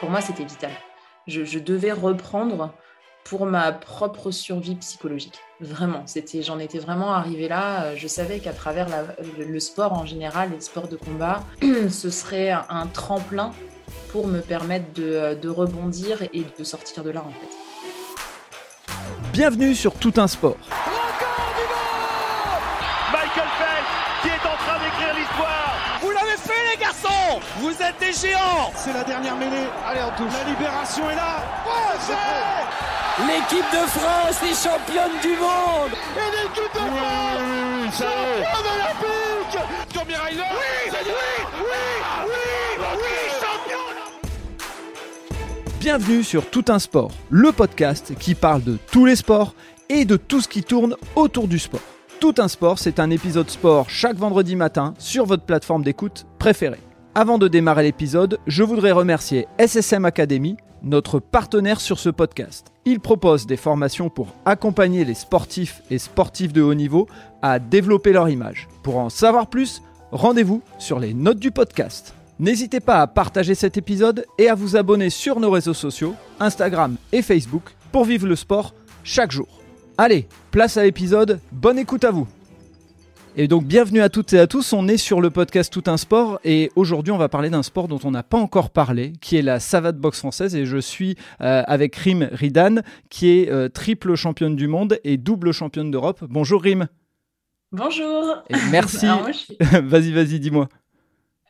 pour moi, c'était vital. Je, devais reprendre pour ma propre survie psychologique. Vraiment, j'en étais vraiment arrivée là. Je savais qu'à travers le, sport en général, les sports de combat, ce serait un tremplin pour me permettre de, de rebondir et de sortir de là en fait. Bienvenue sur Tout un sport. Vous êtes des géants C'est la dernière mêlée. Allez, on touche. La libération est là. L'équipe de France est championne du monde Et l'équipe de France Championne olympique Tommy Reiner Oui Oui Oui Oui Oui Champion Bienvenue sur Tout un sport, le podcast qui parle de tous les sports et de tout ce qui tourne autour du sport. Tout un sport, c'est un épisode sport chaque vendredi matin sur votre plateforme d'écoute préférée. Avant de démarrer l'épisode, je voudrais remercier SSM Academy, notre partenaire sur ce podcast. Il propose des formations pour accompagner les sportifs et sportifs de haut niveau à développer leur image. Pour en savoir plus, rendez-vous sur les notes du podcast. N'hésitez pas à partager cet épisode et à vous abonner sur nos réseaux sociaux, Instagram et Facebook, pour vivre le sport chaque jour. Allez, place à l'épisode, bonne écoute à vous et donc bienvenue à toutes et à tous, on est sur le podcast Tout un sport et aujourd'hui on va parler d'un sport dont on n'a pas encore parlé, qui est la savate boxe française et je suis euh, avec Rim Ridan qui est euh, triple championne du monde et double championne d'Europe. Bonjour Rim. Bonjour. Et merci. vas-y, vas-y, dis-moi.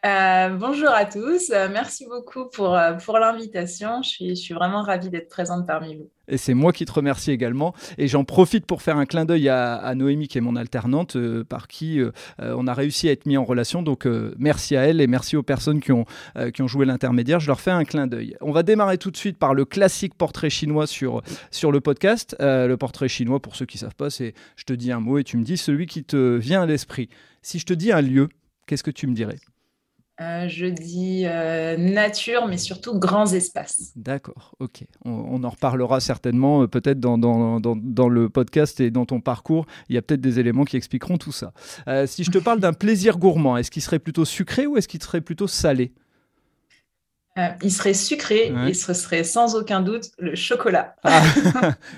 Euh, bonjour à tous, merci beaucoup pour, pour l'invitation. Je suis, je suis vraiment ravie d'être présente parmi vous. Et c'est moi qui te remercie également. Et j'en profite pour faire un clin d'œil à, Noémie, qui est mon alternante, par qui on a réussi à être mis en relation. Donc merci à elle et merci aux personnes qui ont, qui ont joué l'intermédiaire. Je leur fais un clin d'œil. On va démarrer tout de suite par le classique portrait chinois sur, sur le podcast. le portrait chinois, pour ceux qui ne savent pas, c'est je te dis un mot et tu me dis celui qui te vient à l'esprit. Si je te dis un lieu, qu'est-ce que tu me dirais? Euh, je dis euh, nature, mais surtout grands espaces. D'accord, ok. On, en reparlera certainement, euh, peut-être dans, dans, le podcast et dans ton parcours. Il y a peut-être des éléments qui expliqueront tout ça. si je te parle d'un plaisir gourmand, est-ce qu'il serait plutôt sucré ou est-ce qu'il serait plutôt salé? Euh, il serait sucré et ce serait sans aucun doute le chocolat. Ah.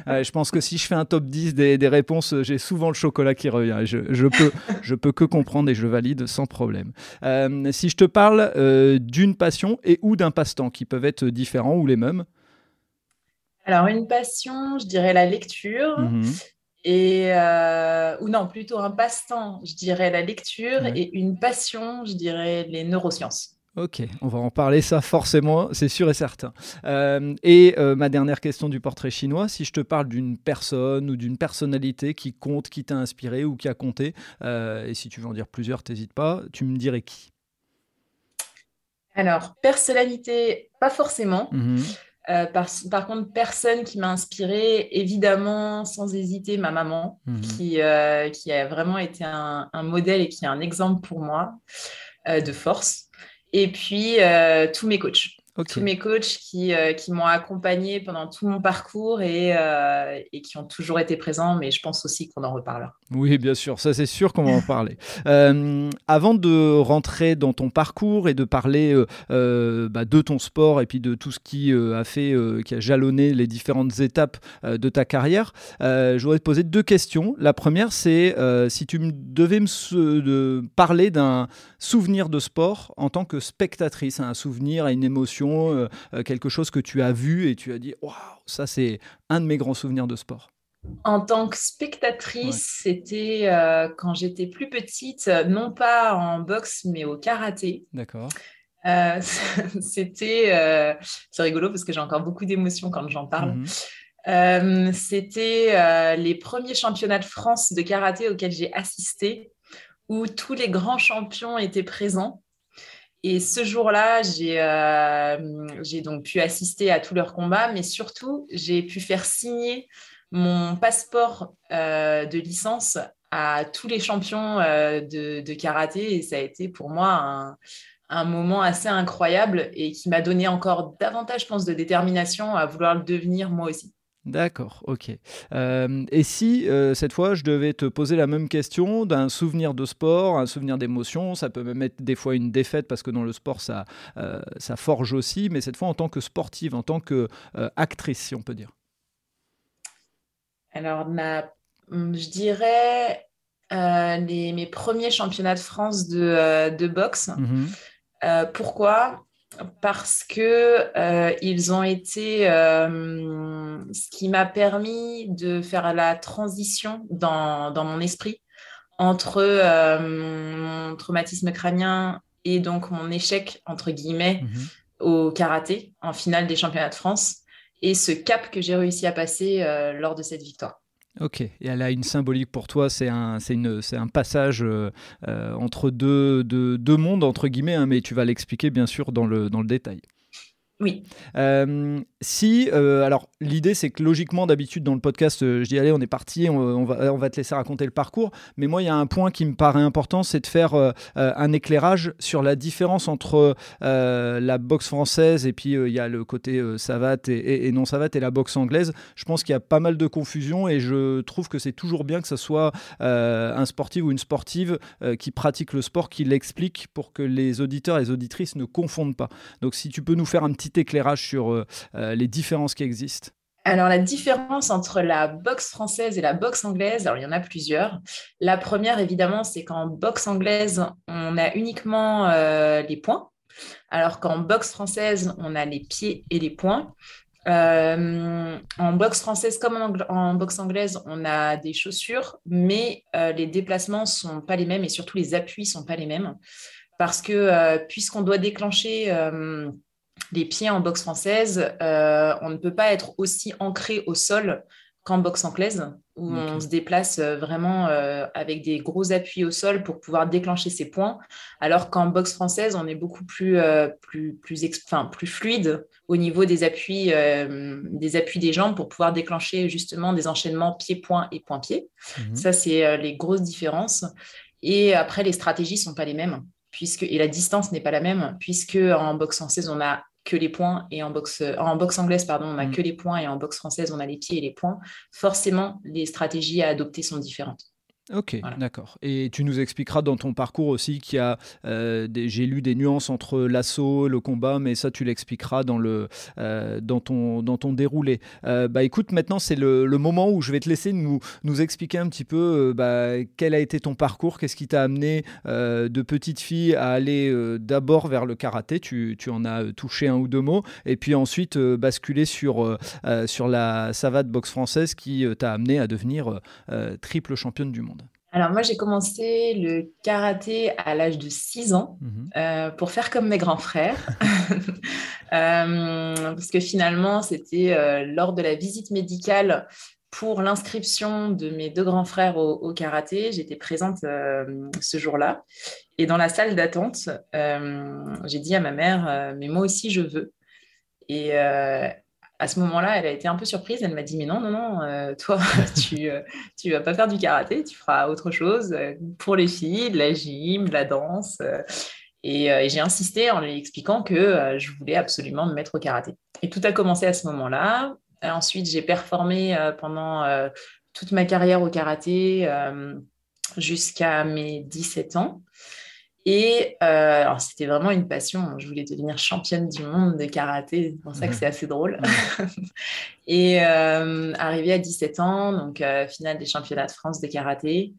je pense que si je fais un top 10 des, réponses, j'ai souvent le chocolat qui revient. Je, peux, je peux que comprendre et je valide sans problème. Euh, si je te parle euh, d'une passion et ou d'un passe-temps qui peuvent être différents ou les mêmes? Alors, une passion, je dirais la lecture. Mhm. Et ou non, plutôt un passe-temps, je dirais la lecture, et une passion, je dirais les neurosciences. Ok, on va en parler ça forcément, c'est sûr et certain. Euh, et euh, ma dernière question du portrait chinois, si je te parle d'une personne ou d'une personnalité qui compte, qui t'a inspiré ou qui a compté, euh, et si tu veux en dire plusieurs, t'hésites pas, tu me dirais qui? Alors, personnalité, pas forcément. Mhm. par, contre, personne qui m'a inspiré, évidemment, sans hésiter, ma maman, mhm. qui, qui a vraiment été un, un, modèle et qui est un exemple pour moi de force et puis euh, tous mes coachs. Tous mes coachs qui, euh, qui m'ont accompagné pendant tout mon parcours et, euh, et, qui ont toujours été présents, mais je pense aussi qu'on en reparlera. Oui, bien sûr, ça c'est sûr qu'on va en parler. Euh, avant de rentrer dans ton parcours et de parler bah, de ton sport et puis de tout ce qui a fait, qui a jalonné les différentes étapes de ta carrière, je voudrais te poser deux questions. La première, c'est si tu devais me de parler d'un souvenir de sport en tant que spectatrice, un souvenir, une émotion euh, euh, quelque chose que tu as vu et tu as dit waouh, ça c'est un de mes grands souvenirs de sport en tant que spectatrice, c'était euh, quand j'étais plus petite, non pas en boxe, mais au karaté. D'accord. c'était, c'est rigolo parce que j'ai encore beaucoup d'émotions quand j'en parle. Mhm. c'était les premiers championnats de France de karaté auxquels j'ai assisté, où tous les grands champions étaient présents. Et ce jour-là, euh, j'ai donc pu assister à tous leurs combats, mais surtout, j'ai pu faire signer mon passeport euh, de licence à tous les champions euh, de, karaté. Et ça a été pour moi un, moment assez incroyable et qui m'a donné encore davantage, je pense, de détermination à vouloir le devenir moi aussi. D'accord, ok. Euh, et si euh, cette fois je devais te poser la même question d'un souvenir de sport, un souvenir d'émotion, ça peut même être des fois une défaite parce que dans le sport ça, euh, ça forge aussi, mais cette fois en tant que sportive, en tant que actrice, si on peut dire. Alors, je dirais les, mes premiers championnats de France de, boxe. Mhm. pourquoi? Parce que euh, ils ont été euh, ce qui m'a permis de faire la transition dans, dans mon esprit entre euh, mon traumatisme crânien et donc mon échec entre guillemets mhm. au karaté en finale des championnats de France et ce cap que j'ai réussi à passer lors de cette victoire. Ok, et elle a une symbolique pour toi, c'est un, passage euh, euh, entre deux, mondes, entre guillemets, hein, mais tu vas l'expliquer bien sûr dans le détail. Oui. Euh, si, euh, alors l'idée c'est que logiquement d'habitude dans le podcast, euh, je dis allez on est parti, on, va, on va te laisser raconter le parcours, mais moi il y a un point qui me paraît important, c'est de faire un éclairage sur la différence entre la boxe française et puis il y a le côté savate et, non savate et la boxe anglaise. Je pense qu'il y a pas mal de confusion et je trouve que c'est toujours bien que ce soit un sportif ou une sportive qui pratique le sport qui l'explique pour que les auditeurs et les auditrices ne confondent pas. Donc si tu peux nous faire un petit éclairage sur euh, euh, les différences qui existent alors, la différence entre la boxe française et la boxe anglaise, alors il y en a plusieurs. La première, évidemment, c'est qu'en boxe anglaise, on a uniquement euh, les points, alors qu'en boxe française, on a les pieds et les points. en boxe française comme en, boxe anglaise, on a des chaussures, mais les déplacements sont pas les mêmes et surtout les appuis sont pas les mêmes parce que puisqu'on doit déclencher les pieds en boxe française, euh, on ne peut pas être aussi ancré au sol qu'en boxe anglaise, où on se déplace euh, vraiment euh, avec des gros appuis au sol pour pouvoir déclencher ses points, alors qu'en boxe française, on est beaucoup plus, plus, plus, plus fluide au niveau des appuis, des appuis des jambes pour pouvoir déclencher justement des enchaînements pied-point et point-pied. Mhm. Ça, c'est les grosses différences. Et après, les stratégies ne sont pas les mêmes. Puisque, et la distance n'est pas la même, puisque en boxe française, on a que les points et en boxe, en boxe anglaise, pardon, on n'a mm. que les points et en boxe française, on a les pieds et les points, forcément, les stratégies à adopter sont différentes. Ok, d'accord. Et tu nous expliqueras dans ton parcours aussi qu'il y a, euh, j'ai lu des nuances entre l'assaut, le combat, mais ça tu l'expliqueras dans, le, euh, dans, ton, dans ton déroulé. Euh, bah écoute, maintenant c'est le, moment où je vais te laisser nous, nous expliquer un petit peu bah, quel a été ton parcours, qu'est-ce qui t'a amené de petite fille à aller d'abord vers le karaté, tu, tu, en as touché un ou deux mots, et puis ensuite basculer sur, sur la savate boxe française qui t'a amené à devenir triple championne du monde. Alors moi, j'ai commencé le karaté à l'âge de 6 ans mhm. euh, pour faire comme mes grands frères. Euh, parce que finalement, c'était euh, lors de la visite médicale pour l'inscription de mes deux grands frères au, karaté. J'étais présente ce jour-là. Et dans la salle d'attente, j'ai dit à ma mère, mais moi aussi, je veux. Et à ce moment-là, elle a été un peu surprise. Elle m'a dit Mais non, non, non, euh, toi, tu ne euh, vas pas faire du karaté, tu feras autre chose euh, pour les filles, de la gym, de la danse. et, j'ai insisté en lui expliquant que je voulais absolument me mettre au karaté. Et tout a commencé à ce moment-là. Ensuite, j'ai performé pendant toute ma carrière au karaté jusqu'à mes 17 ans. Et euh, c'était vraiment une passion. Je voulais devenir championne du monde de karaté. C'est pour ça que c'est assez drôle. et euh, arrivé à 17 ans, donc euh, finale des championnats de France de karaté,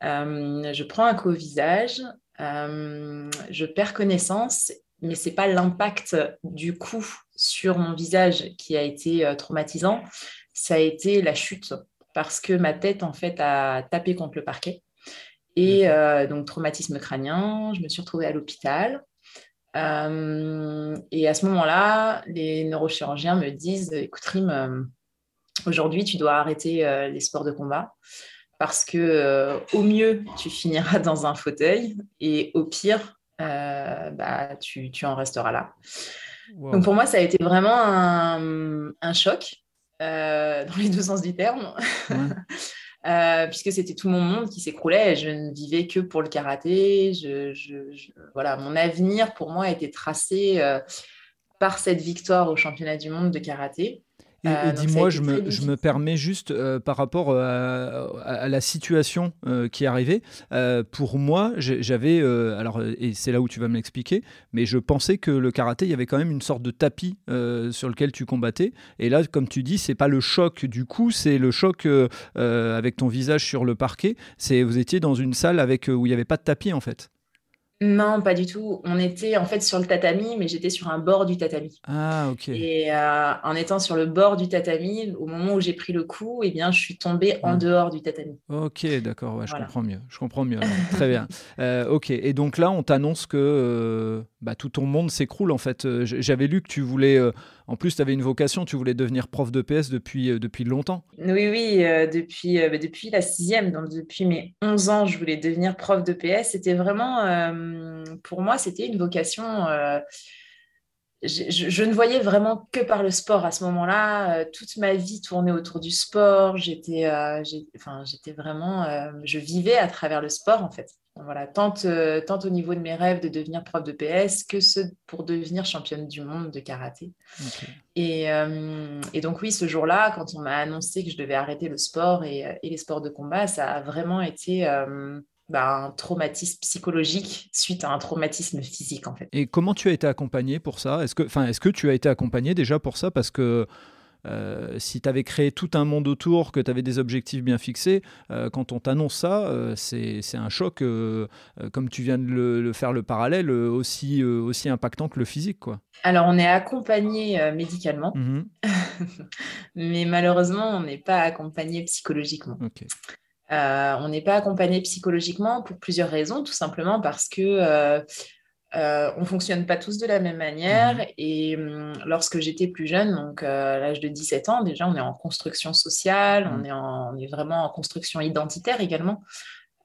je prends un coup au visage, je perds connaissance, mais c'est pas l'impact du coup sur mon visage qui a été traumatisant, ça a été la chute parce que ma tête en fait a tapé contre le parquet. Et euh, donc, traumatisme crânien, je me suis retrouvée à l'hôpital. Euh, et à ce moment-là, les neurochirurgiens me disent Écoute, Rim, euh, aujourd'hui, tu dois arrêter les sports de combat parce que au mieux, tu finiras dans un fauteuil et au pire, bah, tu, en resteras là. Donc, pour moi, ça a été vraiment un, choc dans les deux sens du terme. Euh, puisque c'était tout mon monde qui s'écroulait. Je ne vivais que pour le karaté. voilà, mon avenir pour moi était tracé euh, par cette victoire au championnat du monde de karaté. Et, Euh, dis-moi, je me, je me permets juste euh, par rapport euh, à, à la situation euh, qui est arrivée. pour moi, j'avais, alors, et c'est là où tu vas me l'expliquer, mais je pensais que le karaté, il y avait quand même une sorte de tapis sur lequel tu combattais. Et là, comme tu dis, c'est pas le choc du coup, c'est le choc avec ton visage sur le parquet. C'est vous étiez dans une salle avec où il n'y avait pas de tapis en fait. Non, pas du tout. On était en fait sur le tatami, mais j'étais sur un bord du tatami. Ah ok. Et euh, en étant sur le bord du tatami, au moment où j'ai pris le coup, eh bien, je suis tombée en dehors du tatami. Ok, d'accord, ouais, je comprends mieux. Je comprends mieux. Très bien. Euh, ok, et donc là, on t'annonce que euh, bah, tout ton monde s'écroule en fait. J'avais lu que tu voulais, en plus, tu avais une vocation, tu voulais devenir prof de PS depuis, euh, depuis longtemps. Oui, oui, euh, depuis, euh, bah, depuis la sixième, donc depuis mes 11 ans, je voulais devenir prof de PS. C'était vraiment, pour moi, c'était une vocation. je, ne voyais vraiment que par le sport à ce moment-là. Toute ma vie tournait autour du sport. J'étais, enfin, vraiment, je vivais à travers le sport en fait. Voilà, tant, euh, tant au niveau de mes rêves de devenir prof de PS que ceux pour devenir championne du monde de karaté. Et, euh, et donc oui, ce jour-là, quand on m'a annoncé que je devais arrêter le sport et, euh, et les sports de combat, ça a vraiment été euh, bah, un traumatisme psychologique suite à un traumatisme physique en fait. Et comment tu as été accompagné pour ça? Est-ce que, est-ce que tu as été accompagné déjà pour ça? Parce que euh, si tu avais créé tout un monde autour, que tu avais des objectifs bien fixés, euh, quand on t'annonce ça, euh, c'est un choc, euh, comme tu viens de le, le faire le parallèle, aussi, aussi impactant que le physique. Quoi. Alors on est accompagné médicalement, Mhm. mais malheureusement on n'est pas accompagné psychologiquement. On n'est pas accompagné psychologiquement pour plusieurs raisons, tout simplement parce que euh, on fonctionne pas tous de la même manière. Mhm. Et hum, lorsque j'étais plus jeune, donc euh, à l'âge de 17 ans, déjà on est en construction sociale, Mhm. on, est en- on est vraiment en construction identitaire également.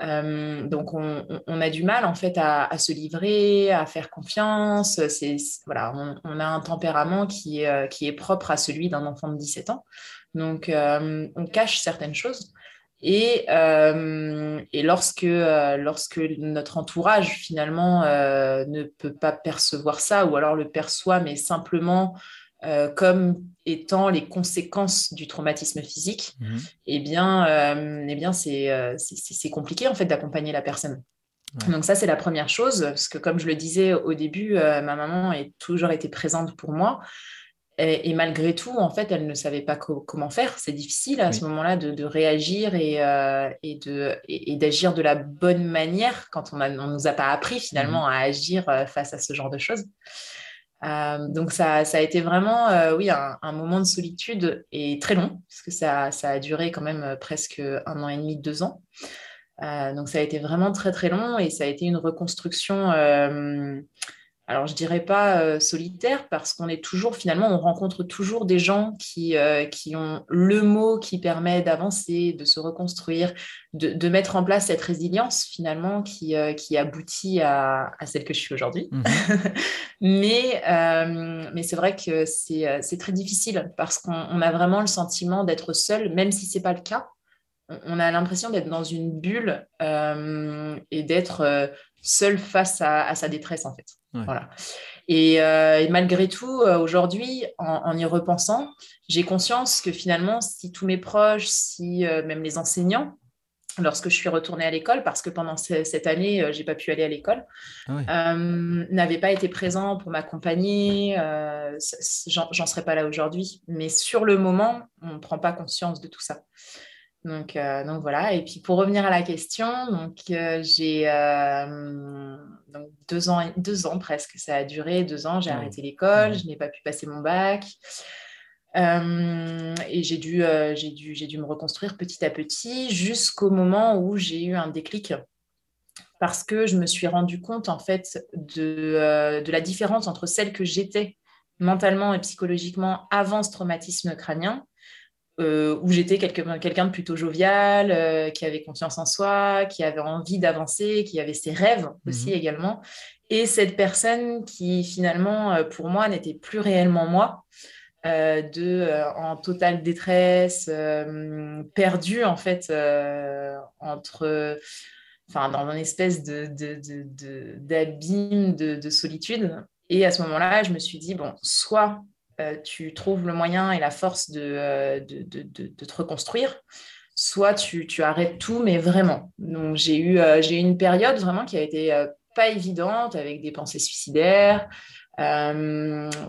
Euh, donc on, a du mal en fait à, à se livrer, à faire confiance. C'est voilà, on, on a un tempérament qui est, euh, qui est propre à celui d'un enfant de 17 ans. Donc on cache certaines choses. Et, euh, et lorsque, euh, lorsque notre entourage finalement euh, ne peut pas percevoir ça, ou alors le perçoit, mais simplement comme étant les conséquences du traumatisme physique, Mhm. eh bien, eh bien c'est, c'est, c'est- c'est compliqué en fait d'accompagner la personne. Ouais. Donc ça, c'est la première chose, parce que comme je le disais au début, euh, ma maman a toujours été présente pour moi. Et, et malgré tout, en fait, elle ne savait pas co- comment faire. C'est difficile à Oui. ce moment-là de, de réagir et, euh, et, de, et, et d'agir de la bonne manière quand on ne nous a pas appris finalement à agir euh, face à ce genre de choses. Euh, donc ça, ça a été vraiment euh, oui, un, un moment de solitude et très long, parce que ça, ça a duré quand même presque un an et demi, deux ans. Donc ça a été vraiment très très long et ça a été une reconstruction, alors je dirais pas euh, solitaire, parce qu'on est toujours, finalement, on rencontre toujours des gens qui, euh, qui ont le mot qui permet d'avancer, de se reconstruire, de, de mettre en place cette résilience finalement qui, euh, qui aboutit à, à celle que je suis aujourd'hui. Mhm. Mais, mais c'est vrai que c'est c'est très difficile parce qu'on on a vraiment le sentiment d'être seul, même si ce n'est pas le cas. On, on a l'impression d'être dans une bulle euh, et d'être euh, seul face à, à sa détresse, en fait. Ouais. Voilà. Et, euh, et malgré tout, euh, aujourd'hui, en, en y repensant, j'ai conscience que finalement, si tous mes proches, si euh, même les enseignants, lorsque je suis retournée à l'école, parce que pendant ce- cette année, j'ai pas pu aller à l'école, Ah n'avaient pas été présents pour m'accompagner, j'en serais pas là aujourd'hui. Mais sur le moment, on ne prend pas conscience de tout ça. Donc, euh, donc voilà. Et puis pour revenir à la question, donc euh, j'ai euh, donc deux ans, deux ans presque, ça a duré deux ans. J'ai arrêté l'école, je n'ai pas pu passer mon bac. Et j'ai dû, j'ai dû, j'ai dû me reconstruire petit à petit jusqu'au moment où j'ai eu un déclic parce que je me suis rendu compte en fait de, de la différence entre celle que j'étais mentalement et psychologiquement avant ce traumatisme crânien, euh, où j'étais quelqu'un de plutôt jovial, euh, qui avait confiance en soi, qui avait envie d'avancer, qui avait ses rêves aussi Mhm. également, et cette personne qui finalement euh, pour moi n'était plus réellement moi. euh, de en totale détresse, perdue en fait entre enfin, dans une espèce de, de- d'abîme de, de solitude. Et à ce moment-là, je me suis dit, bon, soit tu trouves le moyen et la force de, de, te reconstruire, soit tu, arrêtes tout, mais vraiment. Donc j'ai eu, j'ai eu une période vraiment qui a été pas évidente, avec des pensées suicidaires.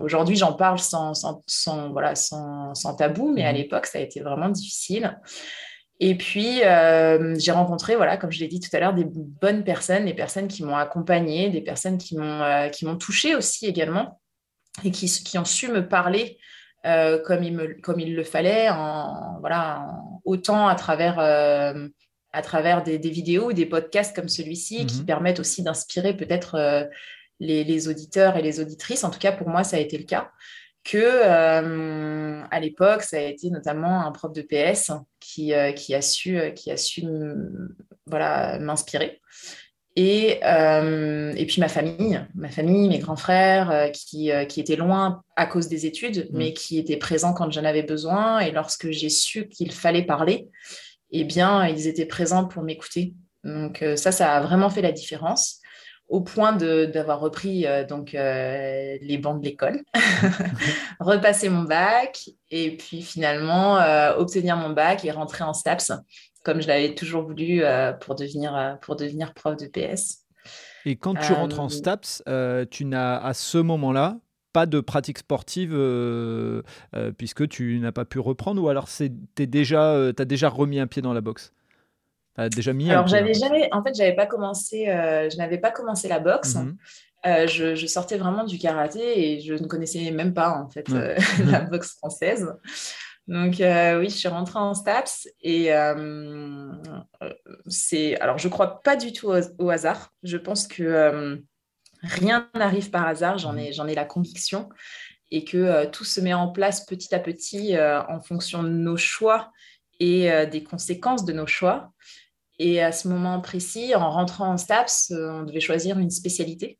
Aujourd'hui, j'en parle sans, sans, voilà, sans, tabou, mais à mmh. l'époque, ça a été vraiment difficile. Et puis, euh, j'ai rencontré, voilà, comme je l'ai dit tout à l'heure, des bonnes personnes, des personnes qui m'ont accompagnée, des personnes qui m'ont euh, qui m'ont touchée aussi également, et qui, qui ont su me parler euh, comme, il me, comme il le fallait, en, voilà, autant à travers, à travers des, des, vidéos ou des podcasts comme celui-ci, qui mhm. permettent aussi d'inspirer peut-être les, les auditeurs et les auditrices. En tout cas, pour moi, ça a été le cas que euh, à l'époque, ça a été notamment un prof de PS qui, euh, qui a su, euh, qui a su voilà, m'inspirer. Et, et puis ma famille, ma famille, mes grands frères qui, qui étaient loin à cause des études, mmh. mais qui étaient présents quand j'en avais besoin. Et lorsque j'ai su qu'il fallait parler, eh bien, ils étaient présents pour m'écouter. Donc ça, ça a vraiment fait la différence au point d'avoir repris euh, donc euh, les bancs de l'école, repasser mon bac et puis finalement euh, obtenir mon bac et rentrer en STAPS comme je l'avais toujours voulu pour, devenir, pour devenir prof de PS. Et quand tu rentres en STAPS, tu n'as à ce moment-là pas de pratique sportive puisque tu n'as pas pu reprendre ou alors tu déjà, as déjà remis un pied dans la boxe? Déjà mis Alors, j'avais jamais, en fait, j'avais pas commencé, euh, je n'avais pas commencé la boxe. Mhm. Euh, je, sortais vraiment du karaté et je ne connaissais même pas en fait euh, la boxe française. Donc oui, je suis rentrée en STAPS et c'est, alors je crois pas du tout au, hasard. Je pense que rien n'arrive par hasard. J'en ai, j'en ai la conviction et que tout se met en place petit à petit en fonction de nos choix et des conséquences de nos choix. Et à ce moment précis, en rentrant en STAPS, euh, on devait choisir une spécialité.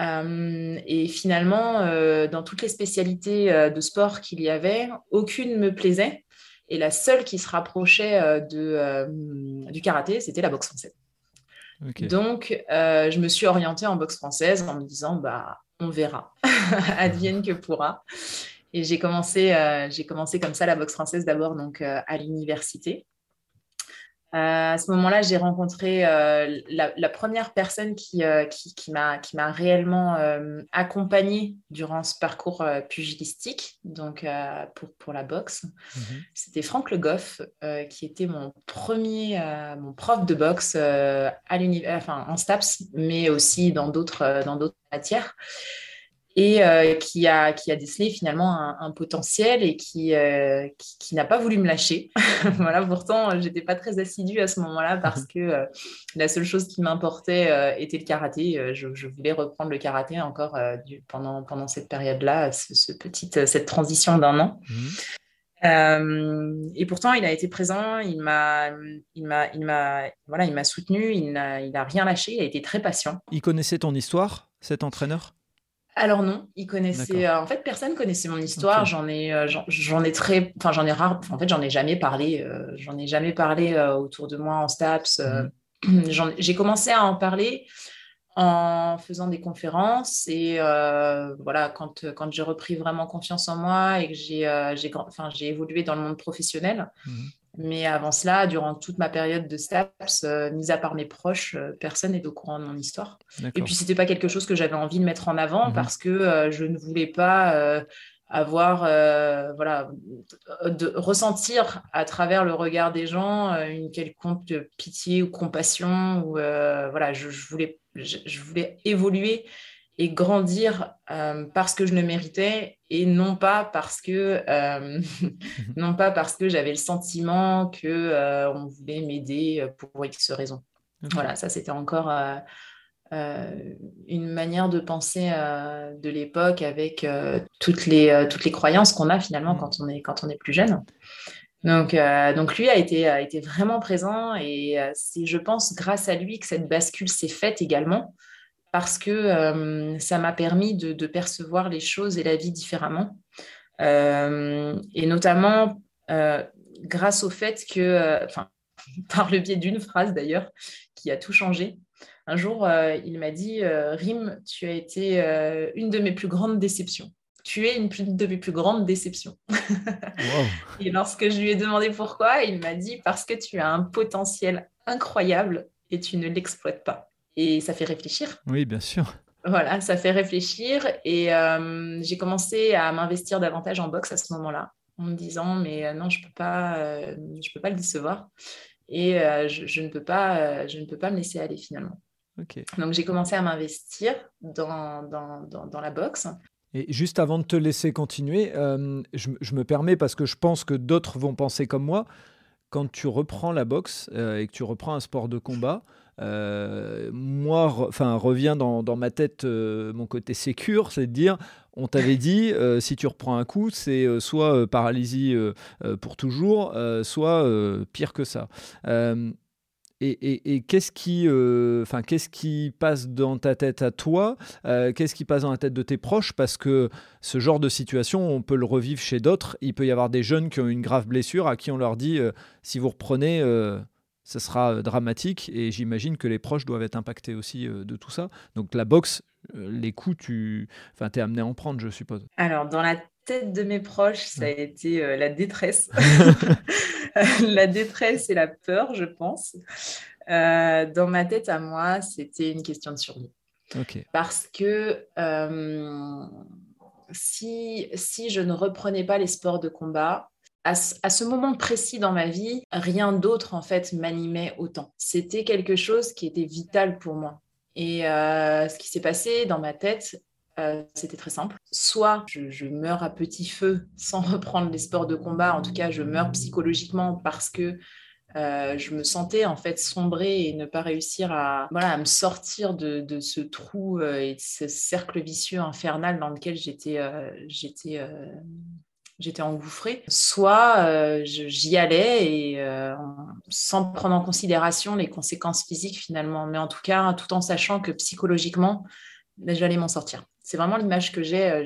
Euh, et finalement, euh, dans toutes les spécialités de sport qu'il y avait, aucune ne me plaisait. Et la seule qui se rapprochait de, du karaté, c'était la boxe française. Donc, je me suis orientée en boxe française en me disant, bah, on verra, advienne que pourra. Et j'ai commencé, j'ai commencé comme ça la boxe française d'abord donc à l'université. Euh, à ce moment-là, j'ai rencontré euh, la, première personne qui, euh, qui, qui m'a réellement accompagnée durant ce parcours pugilistique, donc pour, pour la boxe. Mhm. C'était Franck Le Goff, qui était mon premier mon prof de boxe à enfin, en STAPS, mais aussi dans d'autres matières et euh, qui, a, qui a décelé finalement un, potentiel et qui, euh, qui, n'a pas voulu me lâcher. voilà, pourtant, j'étais pas très assidue à ce moment-là parce que euh, la seule chose qui m'importait était le karaté. Je, voulais reprendre le karaté encore du, pendant, pendant cette période-là, ce, petite, cette transition d'un an. Mmh. et pourtant, il a été présent, il m'a, il m'a, il m'a, voilà, il m'a soutenu, il n'a, il a rien lâché, il a été très patient. Il connaissait ton histoire, cet entraîneur? Alors non, il connaissait. Euh, en fait, personne connaissait mon histoire. J'en ai, euh, j'en ai très, enfin j'en ai rare. En fait, j'en ai jamais parlé. Euh, j'en ai jamais parlé autour de moi en STAPS. Mhm. J'ai commencé à en parler en faisant des conférences et voilà quand, quand j'ai repris vraiment confiance en moi et que j'ai enfin, j'ai évolué dans le monde professionnel. Mhm. Mais avant cela, durant toute ma période de STAPS, euh, mis à part mes proches, euh, personne n'est au courant de mon histoire. Et puis, ce n'était pas quelque chose que j'avais envie de mettre en avant mhm. parce que euh, je ne voulais pas avoir, voilà, de ressentir à travers le regard des gens une quelconque pitié ou compassion. Ou, voilà, je, voulais, je voulais évoluer et grandir euh, parce que je le méritais et non pas parce que euh, non pas parce que j'avais le sentiment que euh, on voulait m'aider pour X raisons. Voilà, ça c'était encore une manière de penser de l'époque avec toutes les toutes les croyances qu'on a finalement mm. quand on est quand on est plus jeune. Donc, donc lui a été, a été vraiment présent et c'est, je pense, grâce à lui que cette bascule s'est faite également parce que euh, ça m'a permis de, percevoir les choses et la vie différemment. Euh, et notamment euh, grâce au fait que, enfin, par le biais d'une phrase d'ailleurs, qui a tout changé. Un jour, il m'a dit Rim, tu as été une de mes plus grandes déceptions. tu es une de mes plus grandes déceptions. et lorsque je lui ai demandé pourquoi, il m'a dit parce que tu as un potentiel incroyable et tu ne l'exploites pas. Et ça fait réfléchir. Oui, bien sûr. Voilà, ça fait réfléchir. Et euh, j'ai commencé à m'investir davantage en boxe à ce moment-là, en me disant, mais euh, non, je ne peux, pas, euh, je peux pas le décevoir. Et je, ne peux pas, je ne peux pas me laisser aller finalement. Donc j'ai commencé à m'investir dans, dans, dans, la boxe. Et juste avant de te laisser continuer, je, je, me permets parce que je pense que d'autres vont penser comme moi. Quand tu reprends la boxe et que tu reprends un sport de combat, moi, enfin, revient dans, ma tête euh, mon côté sécure, c'est de dire, on t'avait dit, euh, si tu reprends un coup, c'est soit paralysie pour toujours, soit pire que ça. Et, qu'est-ce qui, enfin, qu'est-ce qui passe dans ta tête à toi Qu'est-ce qui passe dans la tête de tes proches? Parce que ce genre de situation, on peut le revivre chez d'autres. Il peut y avoir des jeunes qui ont une grave blessure à qui on leur dit, si vous reprenez ce sera euh, dramatique et j'imagine que les proches doivent être impactés aussi euh, de tout ça. Donc la boxe, euh, les coups, tu enfin, es amené à en prendre, je suppose. Alors, dans la tête de mes proches, ça a été la détresse. la détresse et la peur, je pense. dans ma tête à moi, c'était une question de survie. Parce que si, si je ne reprenais pas les sports de combat, à, ce moment précis dans ma vie, rien d'autre en fait m'animait autant. C'était quelque chose qui était vital pour moi. Et euh, ce qui s'est passé dans ma tête, euh, c'était très simple. Soit je, meurs à petit feu sans reprendre les sports de combat, en tout cas je meurs psychologiquement parce que euh, je me sentais en fait sombrer et ne pas réussir à, voilà, à me sortir de, ce trou et de ce cercle vicieux infernal dans lequel j'étais j'étais engouffrée, soit euh, j'y allais et euh, sans prendre en considération les conséquences physiques finalement, mais en tout cas tout en sachant que psychologiquement, ben, j'allais m'en sortir. C'est vraiment l'image que j'ai. Euh,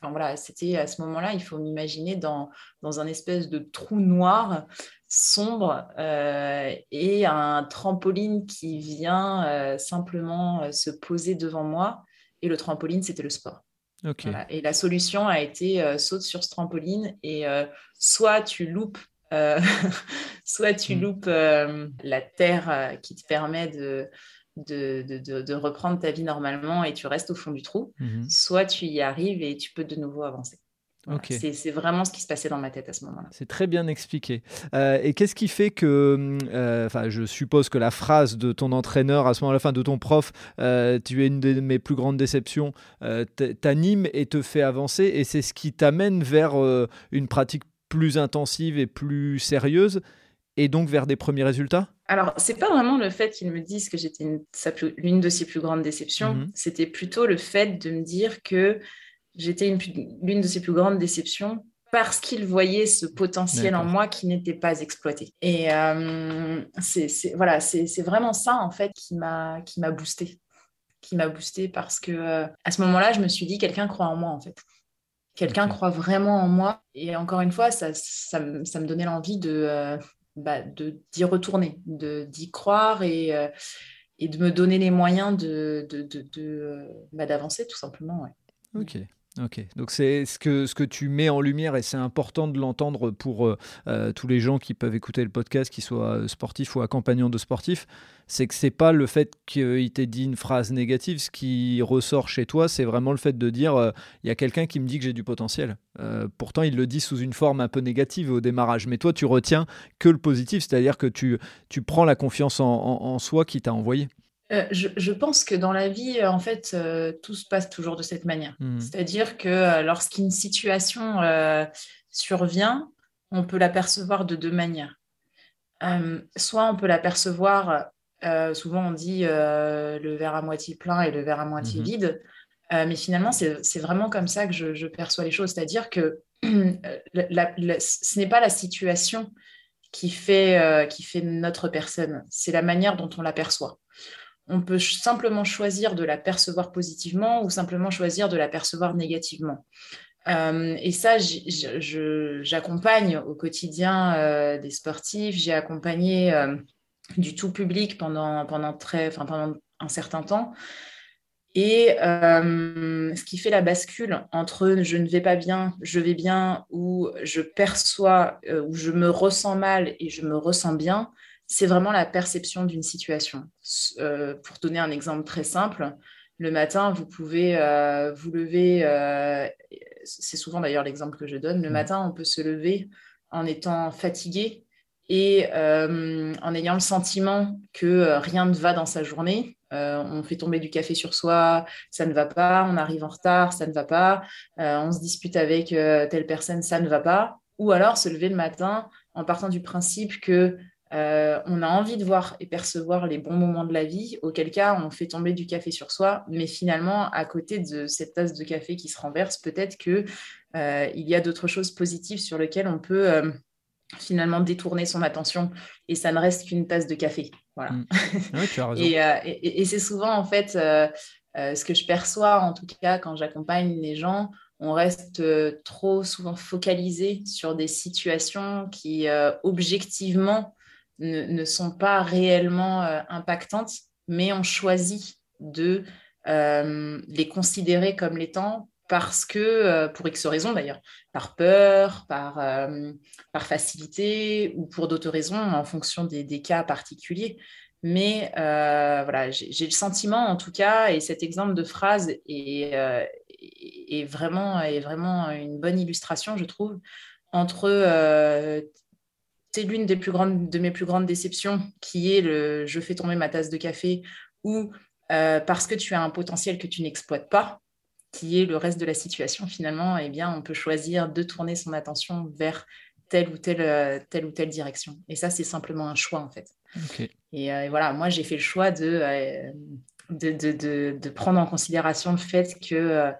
enfin voilà, c'était à ce moment-là, il faut m'imaginer dans, dans un espèce de trou noir sombre et un trampoline qui vient simplement se poser devant moi. Et le trampoline, c'était le sport. Et la solution a été euh, saute sur ce trampoline et euh, soit tu loupes, euh, soit tu mm. loupes la terre qui te permet de, de, reprendre ta vie normalement et tu restes au fond du trou, mm-hmm. soit tu y arrives et tu peux de nouveau avancer. C'est vraiment ce qui se passait dans ma tête à ce moment-là. C'est très bien expliqué. Euh, et qu'est-ce qui fait que, euh, je suppose que la phrase de ton entraîneur à ce moment-là, fin de ton prof, euh, tu es une de mes plus grandes déceptions, t'anime et te fait avancer, et c'est ce qui t'amène vers une pratique plus intensive et plus sérieuse, et donc vers des premiers résultats? Alors, c'est pas vraiment le fait qu'il me dise que j'étais l'une de ses plus grandes déceptions, mm-hmm. c'était plutôt le fait de me dire que J'étais l'une de ses plus grandes déceptions parce qu'il voyait ce potentiel en moi qui n'était pas exploité. Et euh, c'est voilà, c'est vraiment ça en fait qui m'a qui m'a boosté, qui m'a boosté parce que euh, à ce moment-là, je me suis dit quelqu'un croit en moi en fait. Quelqu'un croit vraiment en moi. Et encore une fois, ça, ça, ça me donnait l'envie de euh, bah, d'y retourner, d'y croire et et de me donner les moyens de, de, de, bah, d'avancer tout simplement. Ouais. Ok, Ok, donc c'est ce que, ce que tu mets en lumière et c'est important de l'entendre pour euh, euh, tous les gens qui peuvent écouter le podcast, qu'ils soient euh, sportifs ou accompagnants de sportifs, c'est que c'est pas le fait qu'il t'ait dit une phrase négative, ce qui ressort chez toi, c'est vraiment le fait de dire il y a quelqu'un qui me dit que j'ai du potentiel. pourtant, il le dit sous une forme un peu négative au démarrage, mais toi tu retiens que le positif, c'est-à-dire que tu, tu prends la confiance en, en soi qui t'a envoyé. Euh, je, pense que dans la vie, euh, en fait, euh, tout se passe toujours de cette manière. Hmm. C'est-à-dire que lorsqu'une situation survient, on peut l'apercevoir de deux manières. soit on peut l'apercevoir, souvent on dit le verre à moitié plein et le verre à moitié hmm. vide, mais finalement, c'est vraiment comme ça que je, perçois les choses. C'est-à-dire que ce n'est pas la situation qui fait, qui fait notre personne, c'est la manière dont on l'aperçoit on peut simplement choisir de la percevoir positivement ou simplement choisir de la percevoir négativement. Euh, et ça, j'accompagne au quotidien euh, des sportifs, j'ai accompagné euh, du tout public pendant, pendant, très, pendant un certain temps. Et ce qui fait la bascule entre je ne vais pas bien, je vais bien, ou je perçois, ou je me ressens mal et je me ressens bien, c'est vraiment la perception d'une situation. pour donner un exemple très simple, le matin, vous pouvez vous lever, c'est souvent d'ailleurs l'exemple que je donne, le mmh. matin, on peut se lever en étant fatigué et en ayant le sentiment que rien ne va dans sa journée euh, on fait tomber du café sur soi, ça ne va pas, on arrive en retard, ça ne va pas, euh, on se dispute avec euh, telle personne, ça ne va pas. Ou alors se lever le matin en partant du principe que on a envie de voir et percevoir les bons moments de la vie, auquel cas on fait tomber du café sur soi, mais finalement, à côté de cette tasse de café qui se renverse, peut-être qu'il y a d'autres choses positives sur lesquelles on peut finalement détourner son attention et ça ne reste qu'une tasse de café. Voilà. Mm. Euh, et, c'est souvent en fait euh, euh, ce que je perçois en tout cas quand j'accompagne les gens. On reste trop souvent focalisé sur des situations qui objectivement ne, sont pas réellement impactantes, mais on choisit de les considérer comme l'étant parce que, euh, pour X raisons d'ailleurs, par peur, par, euh, par facilité ou pour d'autres raisons en fonction des, cas particuliers. Mais euh, voilà, j'ai le sentiment en tout cas, et cet exemple de phrase est, est, vraiment, est vraiment une bonne illustration, je trouve, entre c'est l'une des plus grandes, de mes plus grandes déceptions, qui est le je fais tomber ma tasse de café ou parce que tu as un potentiel que tu n'exploites pas qui est le reste de la situation, finalement, eh bien, on peut choisir de tourner son attention vers telle ou telle, euh, telle ou telle direction. Et ça, c'est simplement un choix, en fait. Euh, et, voilà, moi, j'ai fait le choix de, euh, de, de, de, prendre en considération le fait qu'il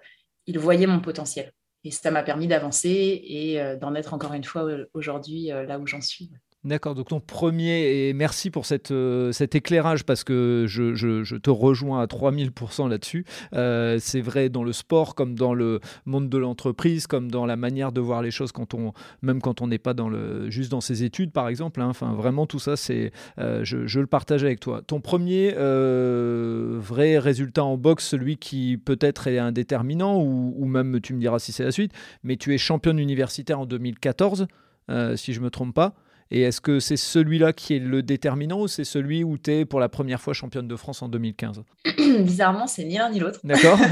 il voyait mon potentiel. Et ça m'a permis d'avancer et d'en être encore une fois aujourd'hui là où j'en suis. D'accord, donc ton premier, et merci pour cette, euh, cet éclairage parce que je, je, te rejoins à 3000% là-dessus. Euh, c'est vrai dans le sport comme dans le monde de l'entreprise, comme dans la manière de voir les choses, quand on, même quand on n'est pas dans le, juste dans ses études par exemple. Hein. enfin, vraiment tout ça, c'est, euh, je, je, le partage avec toi. Ton premier vrai résultat en boxe, celui qui peut-être est indéterminant ou, ou même tu me diras si c'est la suite, mais tu es championne universitaire en 2014, si je ne me trompe pas. Et est-ce que c'est celui-là qui est le déterminant ou c'est celui où tu es pour la première fois championne de France en 2015 Bizarrement, c'est ni l'un ni l'autre. D'accord.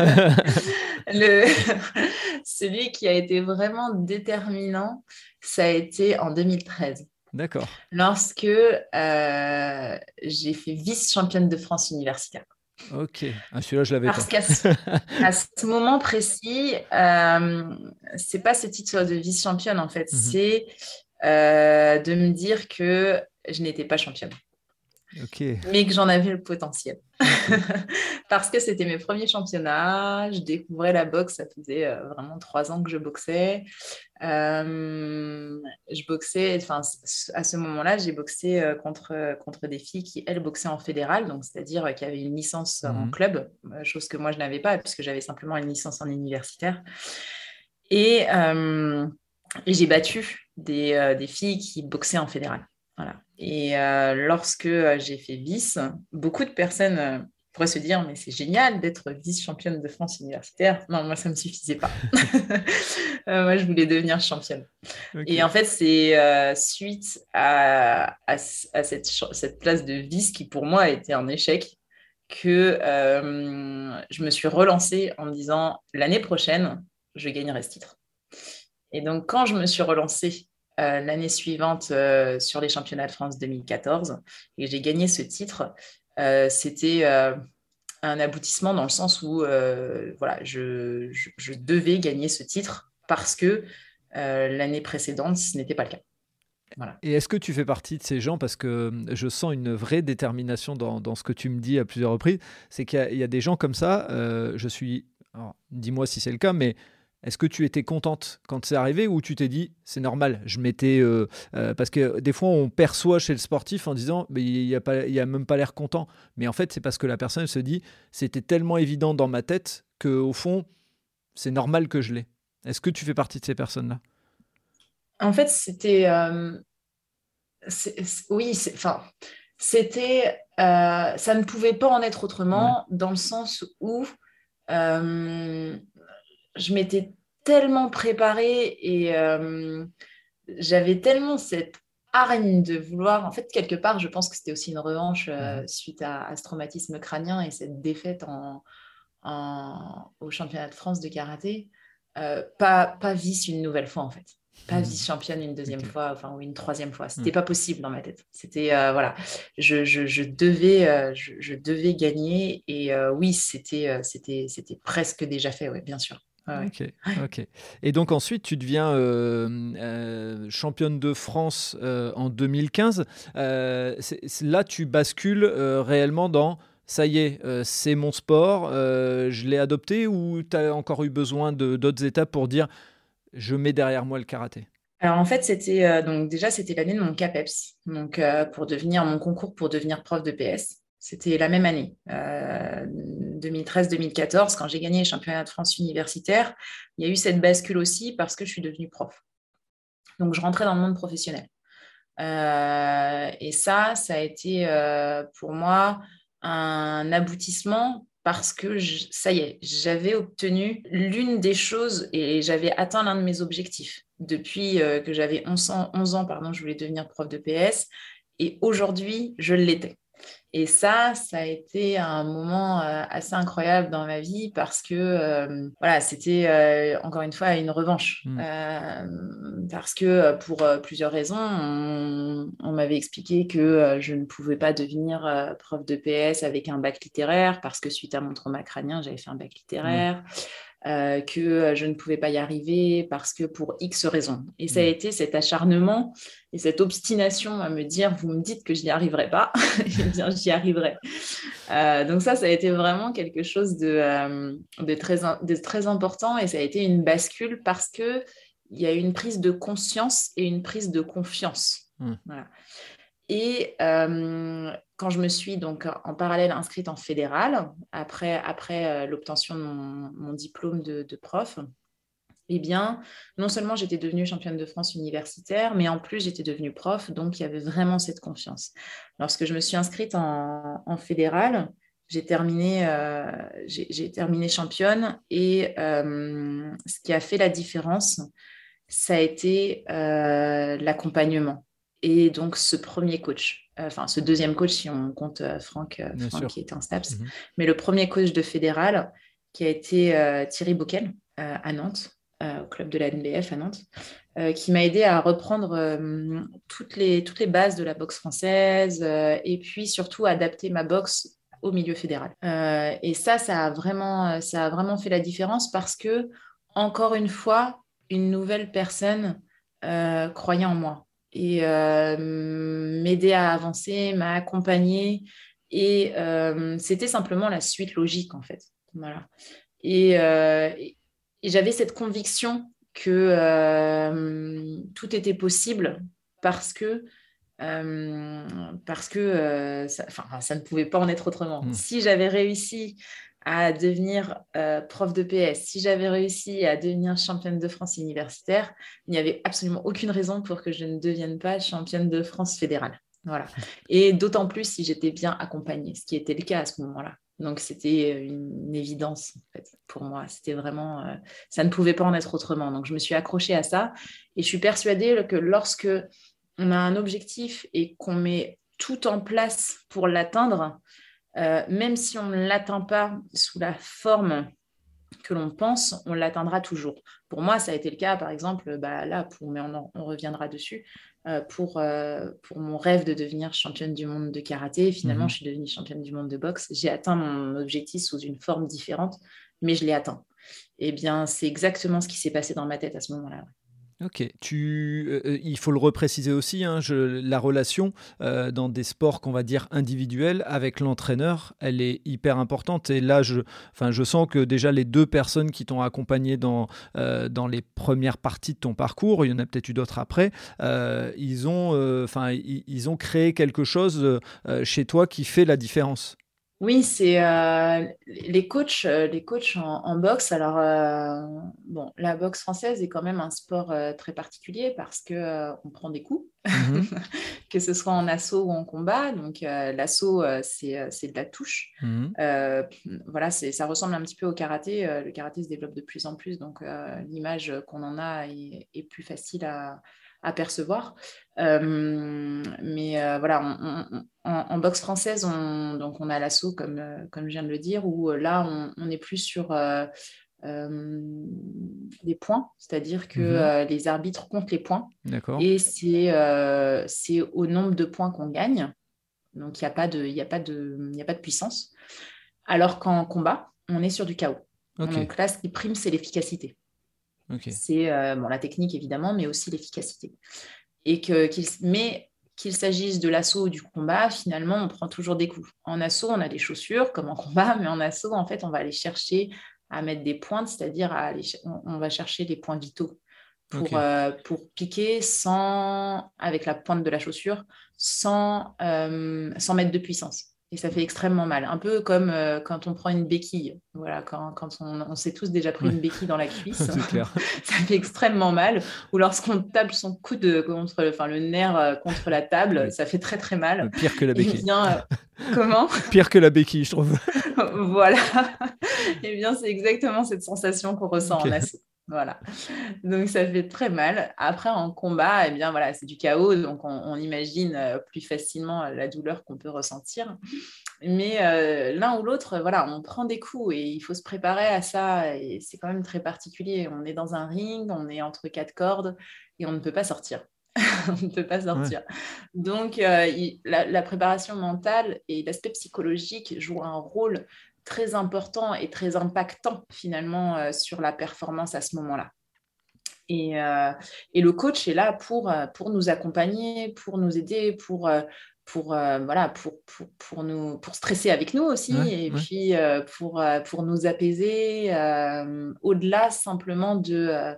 celui qui a été vraiment déterminant, ça a été en 2013. D'accord. Lorsque euh, j'ai fait vice-championne de France universitaire. Ok, ah, celui-là je l'avais Parce qu'à ce, moment précis, euh, c'est pas ce titre de vice-championne en fait, mhm. c'est euh, de me dire que je n'étais pas championne. Mais que j'en avais le potentiel. Parce que c'était mes premiers championnats, je découvrais la boxe, ça faisait euh, vraiment trois ans que je boxais. Euh, je boxais, enfin, à ce moment-là, j'ai boxé contre, contre des filles qui, elles, boxaient en fédéral, donc c'est-à-dire qui avaient une licence en mhm. club, chose que moi, je n'avais pas, puisque j'avais simplement une licence en universitaire. Et, et j'ai battu euh, des, filles qui boxaient en fédéral. Voilà. Et euh, lorsque euh, j'ai fait vice, beaucoup de personnes pourraient se dire mais c'est génial d'être vice-championne de France universitaire. Non, moi ça ne me suffisait pas. moi je voulais devenir championne. Et en fait c'est suite à, à, cette, cette, place de vice qui pour moi a été un échec que je me suis relancée en me disant l'année prochaine je gagnerai ce titre. Et donc, quand je me suis relancée euh, l'année suivante euh, sur les championnats de France 2014 et j'ai gagné ce titre, euh, c'était un aboutissement dans le sens où voilà, je, devais gagner ce titre parce que l'année précédente, ce n'était pas le cas. Et est-ce que tu fais partie de ces gens? Parce que je sens une vraie détermination dans, ce que tu me dis à plusieurs reprises. C'est qu'il y, a des gens comme ça. je suis. Dis-moi si c'est le cas, mais est-ce que tu étais contente quand c'est arrivé ou tu t'es dit c'est normal Je m'étais euh, euh, parce que des fois on perçoit chez le sportif en disant mais il n'y a pas il a même pas l'air content. Mais en fait c'est parce que la personne se dit c'était tellement évident dans ma tête que au fond c'est normal que je l'ai. Est-ce que tu fais partie de ces personnes là En fait c'était euh, oui enfin c'était ça ne pouvait pas en être autrement dans le sens où je m'étais tellement préparée et j'avais tellement cette hargne de vouloir. En fait, quelque part, je pense que c'était aussi une revanche mmh suite à, ce traumatisme crânien et cette défaite en, au championnat de France de karaté. pas, pas vice une nouvelle fois, en fait pas mmh. vice-championne une deuxième fois, enfin, ou une troisième fois. C'était n'était mmh. pas possible dans ma tête. C'était, euh, voilà, je, je, devais, euh, je, devais gagner. Et euh, oui, c'était, c'était, c'était presque déjà fait, ouais, bien sûr. Ok, ok. Et donc ensuite, tu deviens championne de France en 2015. là, tu bascules réellement dans ça y est, c'est mon sport, je l'ai adopté ou tu as encore eu besoin d'autres étapes pour dire je mets derrière moi le karaté? Alors en fait, c'était euh, donc déjà c'était l'année de mon CAPEPS, donc euh, pour devenir mon concours pour devenir prof de PS. C'était la même année, 2013-2014, euh, quand j'ai gagné les championnats de France universitaire. Il y a eu cette bascule aussi parce que je suis devenue prof. Donc je rentrais dans le monde professionnel. et ça, ça a été pour moi un aboutissement parce que ça y est, j'avais obtenu l'une des choses et j'avais atteint l'un de mes objectifs. Depuis euh, que j'avais 11 ans, 11 ans pardon, je voulais devenir prof de PS et aujourd'hui, je l'étais. Et ça, ça a été un moment euh, assez incroyable dans ma vie parce que euh, voilà, c'était euh, encore une fois une revanche. Hmm. parce que pour plusieurs raisons, on, m'avait expliqué que je ne pouvais pas devenir prof de PS avec un bac littéraire parce que suite à mon trauma crânien, j'avais fait un bac littéraire. Euh, que euh, je ne pouvais pas y arriver parce que pour X raisons. Et ça a mm. été cet acharnement et cette obstination à me dire, vous me dites que je n'y arriverai pas, eh bien j'y arriverai. Euh, donc ça, ça a été vraiment quelque chose de, de, très, de très important et ça a été une bascule parce qu'il y a eu une prise de conscience et une prise de confiance. Mm. Voilà. Et quand je me suis donc en parallèle inscrite en fédéral, après, après euh, l'obtention de mon, diplôme de, prof, eh bien, non seulement j'étais devenue championne de France universitaire, mais en plus j'étais devenue prof, donc il y avait vraiment cette confiance. Lorsque je me suis inscrite en, en fédéral, j'ai terminé, euh, j'ai terminé championne et ce qui a fait la différence, ça a été euh, l'accompagnement et donc ce premier coach, euh, enfin ce deuxième coach si on compte euh, Franck, euh, Franck qui était en STAPS, mhm. mais le premier coach de fédéral qui a été Thierry Bockel à Nantes, au club de la NBF à Nantes, qui m'a aidé à reprendre toutes, les, toutes les bases de la boxe française et puis surtout adapter ma boxe au milieu fédéral. et ça, ça a, vraiment, ça a vraiment fait la différence parce que, encore une fois, une nouvelle personne croyait en moi et euh, m'aider à avancer, m'a accompagné. Et euh, c'était simplement la suite logique, en fait. Voilà. Et, euh, et j'avais cette conviction que tout était possible parce que parce que ça, ça, ne pouvait pas en être autrement. Mmh. Si j'avais réussi à devenir euh, prof de PS, si j'avais réussi à devenir championne de France universitaire, il n'y avait absolument aucune raison pour que je ne devienne pas championne de France fédérale. Voilà. Et d'autant plus si j'étais bien accompagnée, ce qui était le cas à ce moment-là. Donc c'était une évidence pour moi. C'était vraiment, euh, ça ne pouvait pas en être autrement. Donc je me suis accrochée à ça et je suis persuadée que lorsque on a un objectif et qu'on met tout en place pour l'atteindre, euh, même si on ne l'atteint pas sous la forme que l'on pense, on l'atteindra toujours. Pour moi, ça a été le cas, par exemple, bah, là, pour, mais on, reviendra dessus, euh, pour, euh, pour mon rêve de devenir championne du monde de karaté. Finalement, mhm. je suis devenue championne du monde de boxe. J'ai atteint mon objectif sous une forme différente, mais je l'ai atteint. Eh bien, c'est exactement ce qui s'est passé dans ma tête à ce moment-là. Ok, tu, euh, euh, il faut le repréciser aussi, hein, la relation euh, dans des sports qu'on va dire individuels avec l'entraîneur, elle est hyper importante. Et là, je, enfin, je sens que déjà les deux personnes qui t'ont accompagné dans, les premières parties de ton parcours, il y en a peut-être eu d'autres après, ils, ont, ils, ont créé quelque chose chez toi qui fait la différence. Oui, c'est euh, les coachs, euh, les coachs en, boxe. Alors, euh, bon, la boxe française est quand même un sport très particulier parce que on prend des coups, mhm. que ce soit en assaut ou en combat. Donc, l'assaut, c'est de la touche. Mhm. voilà, ça ressemble un petit peu au karaté. le karaté se développe de plus en plus, donc l'image qu'on en a est plus facile à, à percevoir. Euh, mais euh, voilà, en, boxe française, on, donc on a l'assaut, comme, euh, comme je viens de le dire, où là, on, est plus sur des points, c'est-à-dire que mhm. les arbitres comptent les points. Et c'est au nombre de points qu'on gagne. Donc, il n'y a, pas de, a, pas de, a pas de puissance. Alors qu'en combat, on est sur du chaos. Donc là, ce qui prime, c'est l'efficacité. C'est euh, bon, la technique évidemment, mais aussi l'efficacité. Et que, qu'il, mais qu'il s'agisse de l'assaut ou du combat, finalement, on prend toujours des coups. En assaut, on a des chaussures comme en combat, mais en assaut, en fait, on va aller chercher à mettre des pointes, c'est-à-dire à on, va chercher les points vitaux pour, euh, pour piquer sans, avec la pointe de la chaussure sans, euh, sans mettre de puissance et ça fait extrêmement mal. Un peu comme euh, quand on prend une béquille. Voilà, quand, quand on, s'est tous déjà pris une béquille dans la cuisse, ça fait extrêmement mal. Ou lorsqu'on tape son coude contre, enfin le nerf euh, contre la table, ça fait très très mal. Pire que la béquille. Euh, comment? Pire que la béquille, je trouve. voilà. et eh bien, c'est exactement cette sensation qu'on ressent en assaut. Voilà. Donc ça fait très mal. Après, en combat, eh bien voilà, c'est du chaos, donc on, imagine euh, plus facilement la douleur qu'on peut ressentir. Mais euh, l'un ou l'autre, voilà, on prend des coups et il faut se préparer à ça. Et c'est quand même très particulier. On est dans un ring, on est entre quatre cordes et on ne peut pas sortir. on ne peut pas sortir. Donc, euh, la, la, préparation mentale et l'aspect psychologique jouent un rôle très important et très impactant finalement euh, sur la performance à ce moment-là. Et, euh, et, le coach est là pour, euh, pour nous accompagner, pour nous aider, pour, pour, voilà, pour, pour, pour, nous, pour stresser avec nous aussi, et puis pour, pour nous apaiser au-delà simplement de,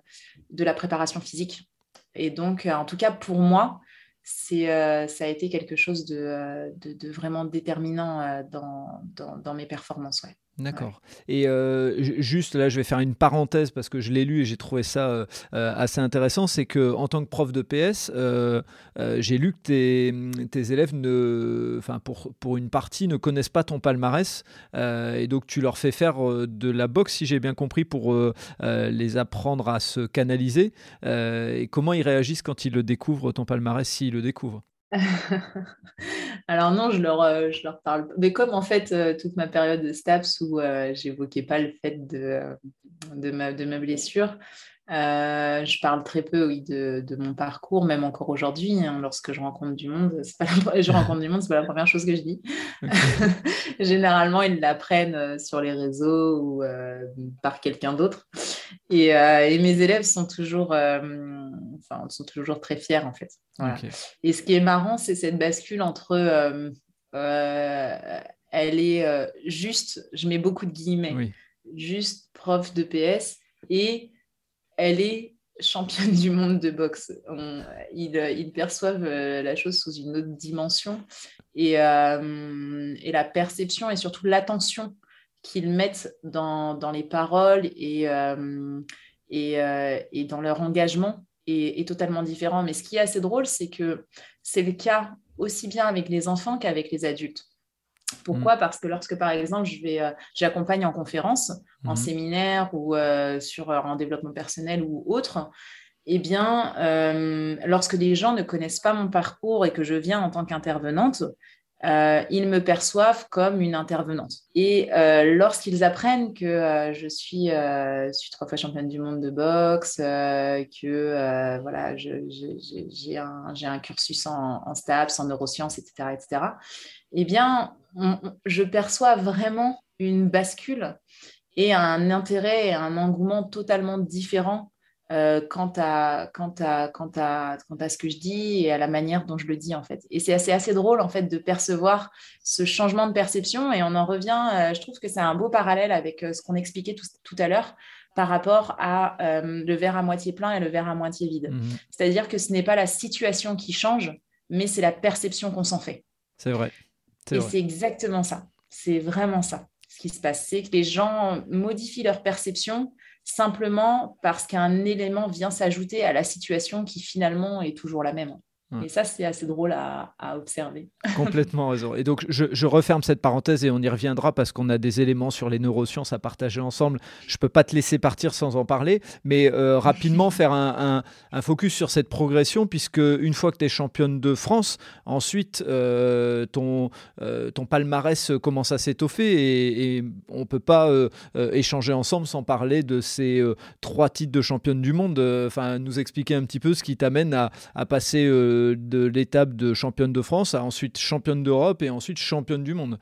de la préparation physique. Et donc, en tout cas, pour moi, c'est, euh, ça a été quelque chose de, euh, de, vraiment déterminant euh, dans, dans, dans, mes performances. Ouais. D'accord. Et euh, juste là, je vais faire une parenthèse parce que je l'ai lu et j'ai trouvé ça euh, euh, assez intéressant. C'est que en tant que prof de PS, j'ai lu que tes, élèves, ne, pour, pour une partie, ne connaissent pas ton palmarès et donc tu leur fais faire de la boxe, si j'ai bien compris, pour les apprendre à se canaliser. et comment ils réagissent quand ils le découvrent ton palmarès, s'ils le découvrent? Alors non, je leur, euh, je leur parle. Mais comme en fait, euh, toute ma période de STAPS où euh, j'évoquais pas le fait de, de, ma, de ma blessure, je parle très peu, oui, de, de mon parcours, même encore aujourd'hui. Hein, lorsque je rencontre du monde, c'est pas la, je rencontre du monde, c'est pas la première chose que je dis. Généralement, ils l'apprennent sur les réseaux ou par quelqu'un d'autre. Et, et, mes élèves sont toujours, enfin, sont toujours très fiers en fait. Voilà. Et ce qui est marrant, c'est cette bascule entre elle est juste, je mets beaucoup de guillemets, juste prof de PS et elle est championne du monde de boxe. ils, perçoivent euh, la chose sous une autre dimension et, euh, et la perception et surtout l'attention qu'ils mettent dans, les paroles et, euh, et, dans leur engagement est, est, totalement différent. Mais ce qui est assez drôle, c'est que c'est le cas aussi bien avec les enfants qu'avec les adultes. Pourquoi? Mm. Parce que lorsque, par exemple, je vais, euh, j'accompagne en conférence, en mm. séminaire ou euh, sur, euh, en développement personnel ou autre, eh bien, lorsque les gens ne connaissent pas mon parcours et que je viens en tant qu'intervenante, ils me perçoivent comme une intervenante. Et lorsqu'ils apprennent que je suis, trois fois championne du monde de boxe, que voilà, j'ai un, un, cursus en, en, STAPS, en neurosciences, etc., etc., eh bien, je perçois vraiment une bascule et un intérêt et un engouement totalement différent euh, quant, à, quant, à, quant, à, quant à ce que je dis et à la manière dont je le dis en fait. Et c'est assez, assez drôle en fait de percevoir ce changement de perception et on en revient, euh, je trouve que c'est un beau parallèle avec euh, ce qu'on expliquait tout, tout à l'heure par rapport à le verre à moitié plein et le verre à moitié vide. Mmh C'est-à-dire que ce n'est pas la situation qui change, mais c'est la perception qu'on s'en fait. C'est vrai. Et c'est exactement ça. C'est vraiment ça ce qui se passe. C'est que les gens modifient leur perception simplement parce qu'un élément vient s'ajouter à la situation qui finalement est toujours la même. Et ça, c'est assez drôle à, observer. Complètement raison. Et donc, je, referme cette parenthèse et on y reviendra parce qu'on a des éléments sur les neurosciences à partager ensemble. Je ne peux pas te laisser partir sans en parler, mais euh, rapidement faire un, focus sur cette progression, puisque une fois que tu es championne de France, ensuite, euh, ton, euh, ton palmarès commence à s'étoffer et, on ne peut pas échanger ensemble sans parler de ces trois titres de championne du monde. Enfin, nous expliquer un petit peu ce qui t'amène à, à passer de, l'étape de championne de France à ensuite championne d'Europe et ensuite championne du monde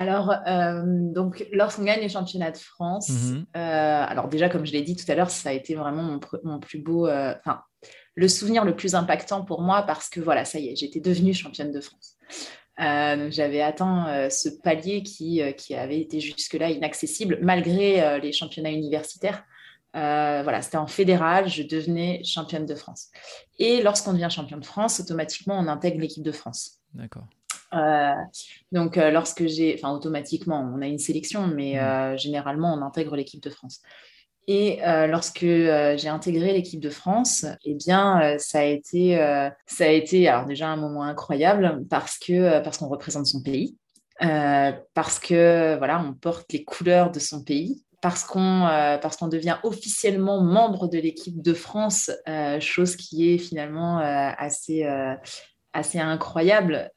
alors, euh, donc, lorsqu'on gagne les championnats de France, mhm. euh, alors déjà, comme je l'ai dit tout à l'heure, ça a été vraiment mon, plus beau, euh, enfin, le souvenir le plus impactant pour moi parce que voilà, ça y est, j'étais devenue championne de France. J'avais atteint ce palier qui, qui avait été jusque-là inaccessible malgré les championnats universitaires. Euh, voilà, c'était en fédéral, je devenais championne de France. Et lorsqu'on devient championne de France, automatiquement, on intègre l'équipe de France. D'accord. Euh, donc, euh, lorsque j'ai, enfin, automatiquement, on a une sélection, mais mmh. généralement, on intègre l'équipe de France. Et lorsque j'ai intégré l'équipe de France, eh bien, ça a été, ça a été, alors déjà un moment incroyable parce que parce qu'on représente son pays, parce que voilà, on porte les couleurs de son pays, parce qu'on euh, qu'on devient officiellement membre de l'équipe de France, euh, chose qui est finalement euh, assez assez incroyable,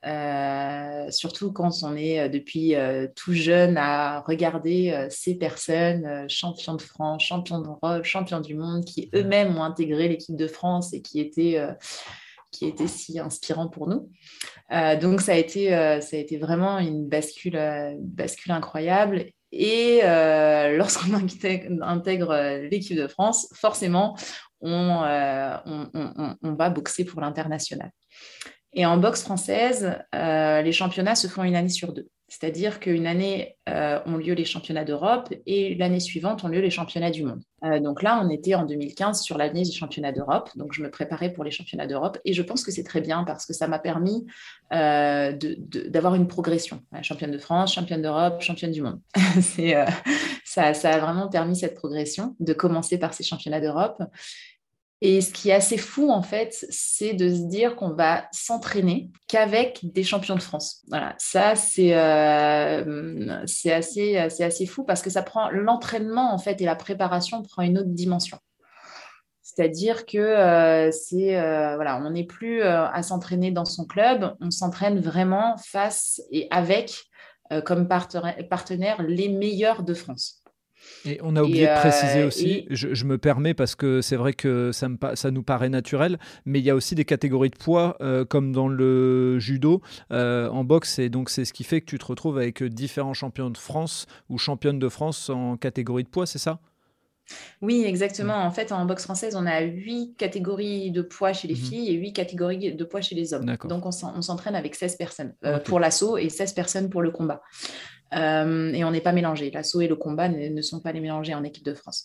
surtout quand on est depuis tout jeune à regarder ces personnes, champions de France, champions d'Europe, champions du monde, qui eux-mêmes ont intégré l'équipe de France et qui étaient qui était si inspirant pour nous. donc ça a été, ça a été vraiment une bascule, bascule incroyable. Et euh, lorsqu'on intègre euh, l'équipe de France, forcément, euh, on, va boxer pour l'international. Et en boxe française, les championnats se font une année sur deux. C'est-à-dire qu'une année euh, ont lieu les championnats d'Europe et l'année suivante ont lieu les championnats du monde. Euh, donc là, on était en 2015 sur l'année des championnats d'Europe. Donc je me préparais pour les championnats d'Europe et je pense que c'est très bien parce que ça m'a permis euh, d'avoir une progression. championne de France, championne d'Europe, championne du monde. ça, ça a vraiment permis cette progression de commencer par ces championnats d'Europe et ce qui est assez fou, en fait, c'est de se dire qu'on va s'entraîner qu'avec des champions de France. Voilà, ça, c'est euh, assez, assez fou parce que ça prend l'entraînement, en fait, et la préparation prend une autre dimension. C'est-à-dire que euh, euh, voilà, on n'est plus à s'entraîner dans son club, on s'entraîne vraiment face et avec comme partenaire les meilleurs de France. Et on a oublié de préciser euh, aussi, je, me permets parce que c'est vrai que ça, me, ça, nous paraît naturel, mais il y a aussi des catégories de poids euh, comme dans le judo euh, en boxe, et donc c'est ce qui fait que tu te retrouves avec différents champions de France ou championnes de France en catégorie de poids, c'est ça? Oui, exactement. En fait, en boxe française, on a huit catégories de poids chez les mmh filles et huit catégories de poids chez les hommes. Donc, on s'entraîne avec 16 personnes pour l'assaut et 16 personnes pour le combat. Euh, et on n'est pas mélangé. L'assaut et le combat ne, sont pas les mélangés en équipe de France.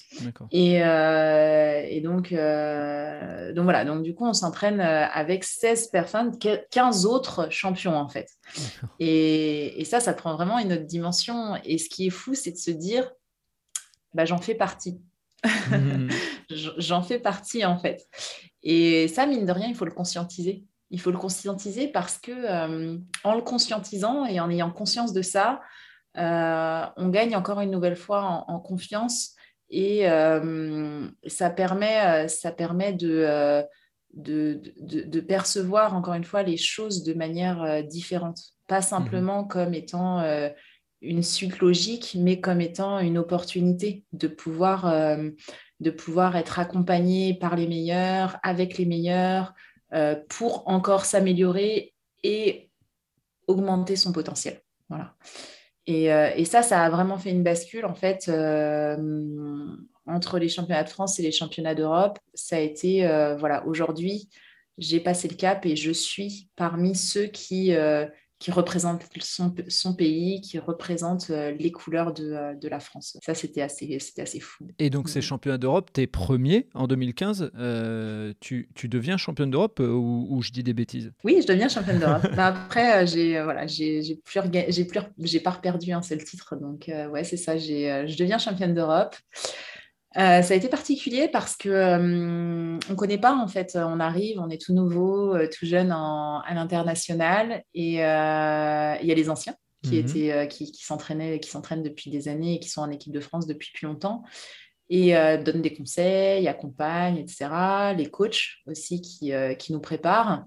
Et, euh, et donc, euh, donc voilà, donc du coup, on s'entraîne avec 16 personnes, 15 autres champions en fait. Et, et, ça, ça prend vraiment une autre dimension. Et ce qui est fou, c'est de se dire, bah, j'en fais partie. Mmh. j'en fais partie en fait. Et ça, mine de rien, il faut le conscientiser. Il faut le conscientiser parce que en le conscientisant et en ayant conscience de ça, on gagne encore une nouvelle fois en, confiance et euh, ça permet, euh, ça permet de, de, percevoir encore une fois les choses de manière différente, pas simplement mhm. comme étant une suite logique, mais comme étant une opportunité de pouvoir, de pouvoir être accompagné par les meilleurs, avec les meilleurs, pour encore s'améliorer et augmenter son potentiel. Voilà. Euh, et, ça, ça a vraiment fait une bascule, en fait, euh, entre les championnats de France et les championnats d'Europe. Ça a été, euh, voilà, aujourd'hui, j'ai passé le cap et je suis parmi ceux qui, qui représente son, son, pays, qui représente euh, les couleurs de, euh, de la France. Ça, c'était assez, assez fou. Et donc, ces championnats d'Europe, tu es premier en 2015. Euh, tu, tu, deviens championne d'Europe ou, je dis des bêtises? Oui, je deviens championne d'Europe. Bah, après, j'ai voilà, j'ai, j'ai plus, j'ai plus, j'ai pas perdu un seul titre. Donc, ouais, c'est ça. J'ai, je deviens championne d'Europe. Euh, ça a été particulier parce que euh, on connaît pas en fait. On arrive, on est tout nouveau, euh, tout jeune à l'international, et il y a les anciens qui mhm. étaient, qui, qui s'entraînaient, qui s'entraînent depuis des années et qui sont en équipe de France depuis plus longtemps et donnent des conseils, accompagnent, etc. Les coachs aussi qui, qui nous préparent.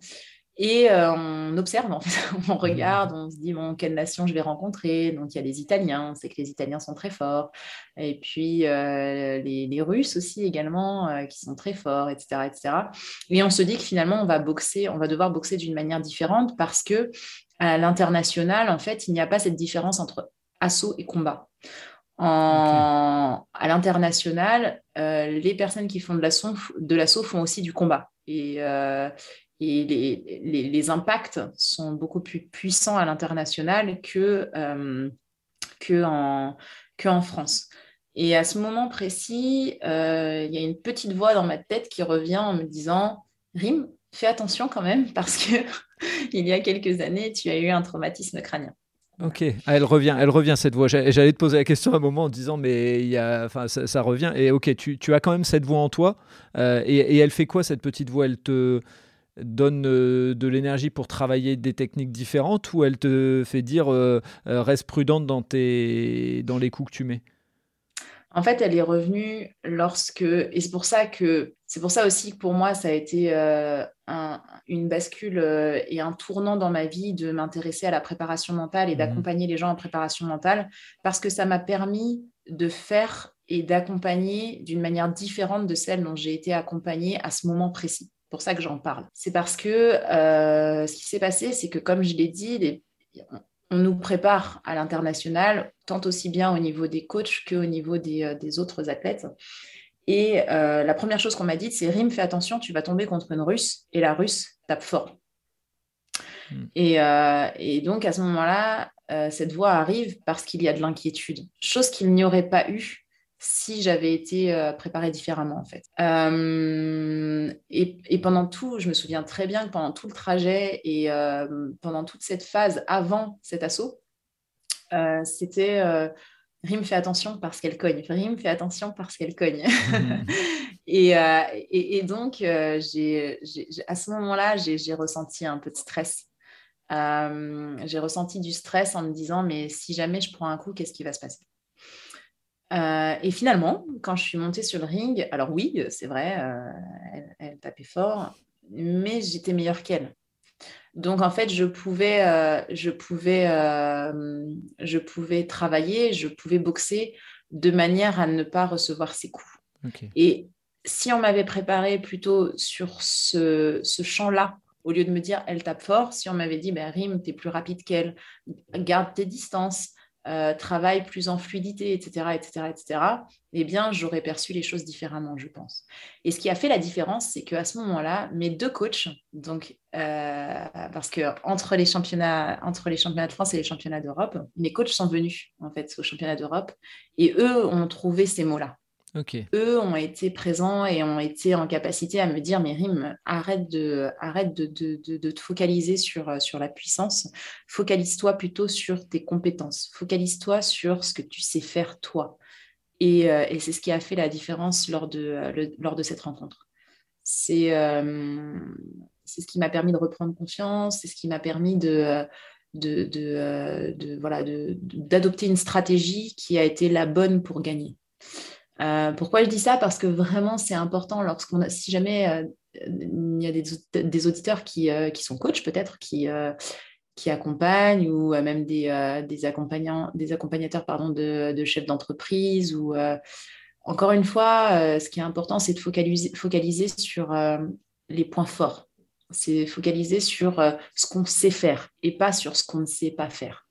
Et euh, on observe, on regarde, on se dit, bon, quelle nation je vais rencontrer? Donc, il y a les Italiens, on sait que les Italiens sont très forts. Et puis, euh, les, Russes aussi également, euh, qui sont très forts, etc., etc. Et on se dit que finalement, on va boxer, on va devoir boxer d'une manière différente parce que à l'international, en fait, il n'y a pas cette différence entre assaut et combat. À l'international, les personnes qui font de l'assaut font aussi du combat. Et, et les, impacts sont beaucoup plus puissants à l'international que, euh, que, en, que, en, France. Et à ce moment précis, euh, il y a une petite voix dans ma tête qui revient en me disant Rim, fais attention quand même, parce que il y a quelques années, tu as eu un traumatisme crânien. Ok, ah, elle revient, elle revient cette voix. J'allais te poser la question à un moment en disant, mais il y a, enfin, ça, revient. Et ok, tu, tu, as quand même cette voix en toi. Euh, et, et, elle fait quoi cette petite voix? Elle te, donne euh, de l'énergie pour travailler des techniques différentes ou elle te fait dire euh, euh, reste prudente dans, tes, dans les coups que tu mets? En fait, elle est revenue lorsque et c'est pour ça que c'est pour ça aussi que pour moi ça a été une bascule et un tournant dans ma vie de m'intéresser à la préparation mentale et mmh. d'accompagner les gens en préparation mentale parce que ça m'a permis de faire et d'accompagner d'une manière différente de celle dont j'ai été accompagnée à ce moment précis pour ça que j'en parle. C'est parce que euh, ce qui s'est passé, c'est que comme je l'ai dit, on nous prépare à l'international, tant aussi bien au niveau des coachs qu'au niveau des, euh, autres athlètes. Et euh, la première chose qu'on m'a dit, c'est Rim, fais attention, tu vas tomber contre une russe, et la russe tape fort. Hmm. Et, et, donc à ce moment-là, cette voix arrive parce qu'il y a de l'inquiétude, chose qu'il n'y aurait pas eu si j'avais été euh, préparée différemment en fait. Euh, et, pendant tout, je me souviens très bien que pendant tout le trajet et euh, pendant toute cette phase avant cet assaut, c'était Rim fait attention parce qu'elle cogne, Rim fait attention parce qu'elle cogne. et, et, donc, à ce moment-là, j'ai ressenti un peu de stress. j'ai ressenti du stress en me disant, mais si jamais je prends un coup, qu'est-ce qui va se passer? Euh, et finalement, quand je suis montée sur le ring, alors oui, c'est vrai, euh, elle, tapait fort, mais j'étais meilleure qu'elle. Donc en fait, je pouvais, euh, je, pouvais, je pouvais travailler, je pouvais boxer de manière à ne pas recevoir ses coups. Et si on m'avait préparé plutôt sur ce, ce champ-là, au lieu de me dire elle tape fort, si on m'avait dit ben, Rim, tu es plus rapide qu'elle, garde tes distances, euh, travaille plus en fluidité, etc., etc., etc., eh bien, j'aurais perçu les choses différemment, je pense. Et ce qui a fait la différence, c'est qu'à ce moment-là, mes deux coachs, donc, euh, parce que entre les championnats, entre les championnats de France et les championnats d'Europe, mes coachs sont venus en fait au championnat d'Europe, et eux ont trouvé ces mots-là. Eux ont été présents et ont été en capacité à me dire, mais Rim, arrête de, arrête de, te focaliser sur, sur la puissance, focalise-toi plutôt sur tes compétences, focalise-toi sur ce que tu sais faire toi. Et, euh, c'est ce qui a fait la différence lors de, lors de cette rencontre. Euh, c'est ce qui m'a permis de reprendre confiance, c'est ce qui m'a permis de... De, de, voilà, d'adopter une stratégie qui a été la bonne pour gagner. Euh, pourquoi je dis ça? Parce que vraiment, c'est important lorsqu'on a, si jamais euh, il y a des, auditeurs qui, euh, qui sont coachs peut-être, qui, qui accompagnent ou même des, des, accompagnants, des accompagnateurs pardon, de, de chefs d'entreprise. ou Encore une fois, ce qui est important, c'est de focaliser, focaliser sur les points forts. C'est focaliser sur ce qu'on sait faire et pas sur ce qu'on ne sait pas faire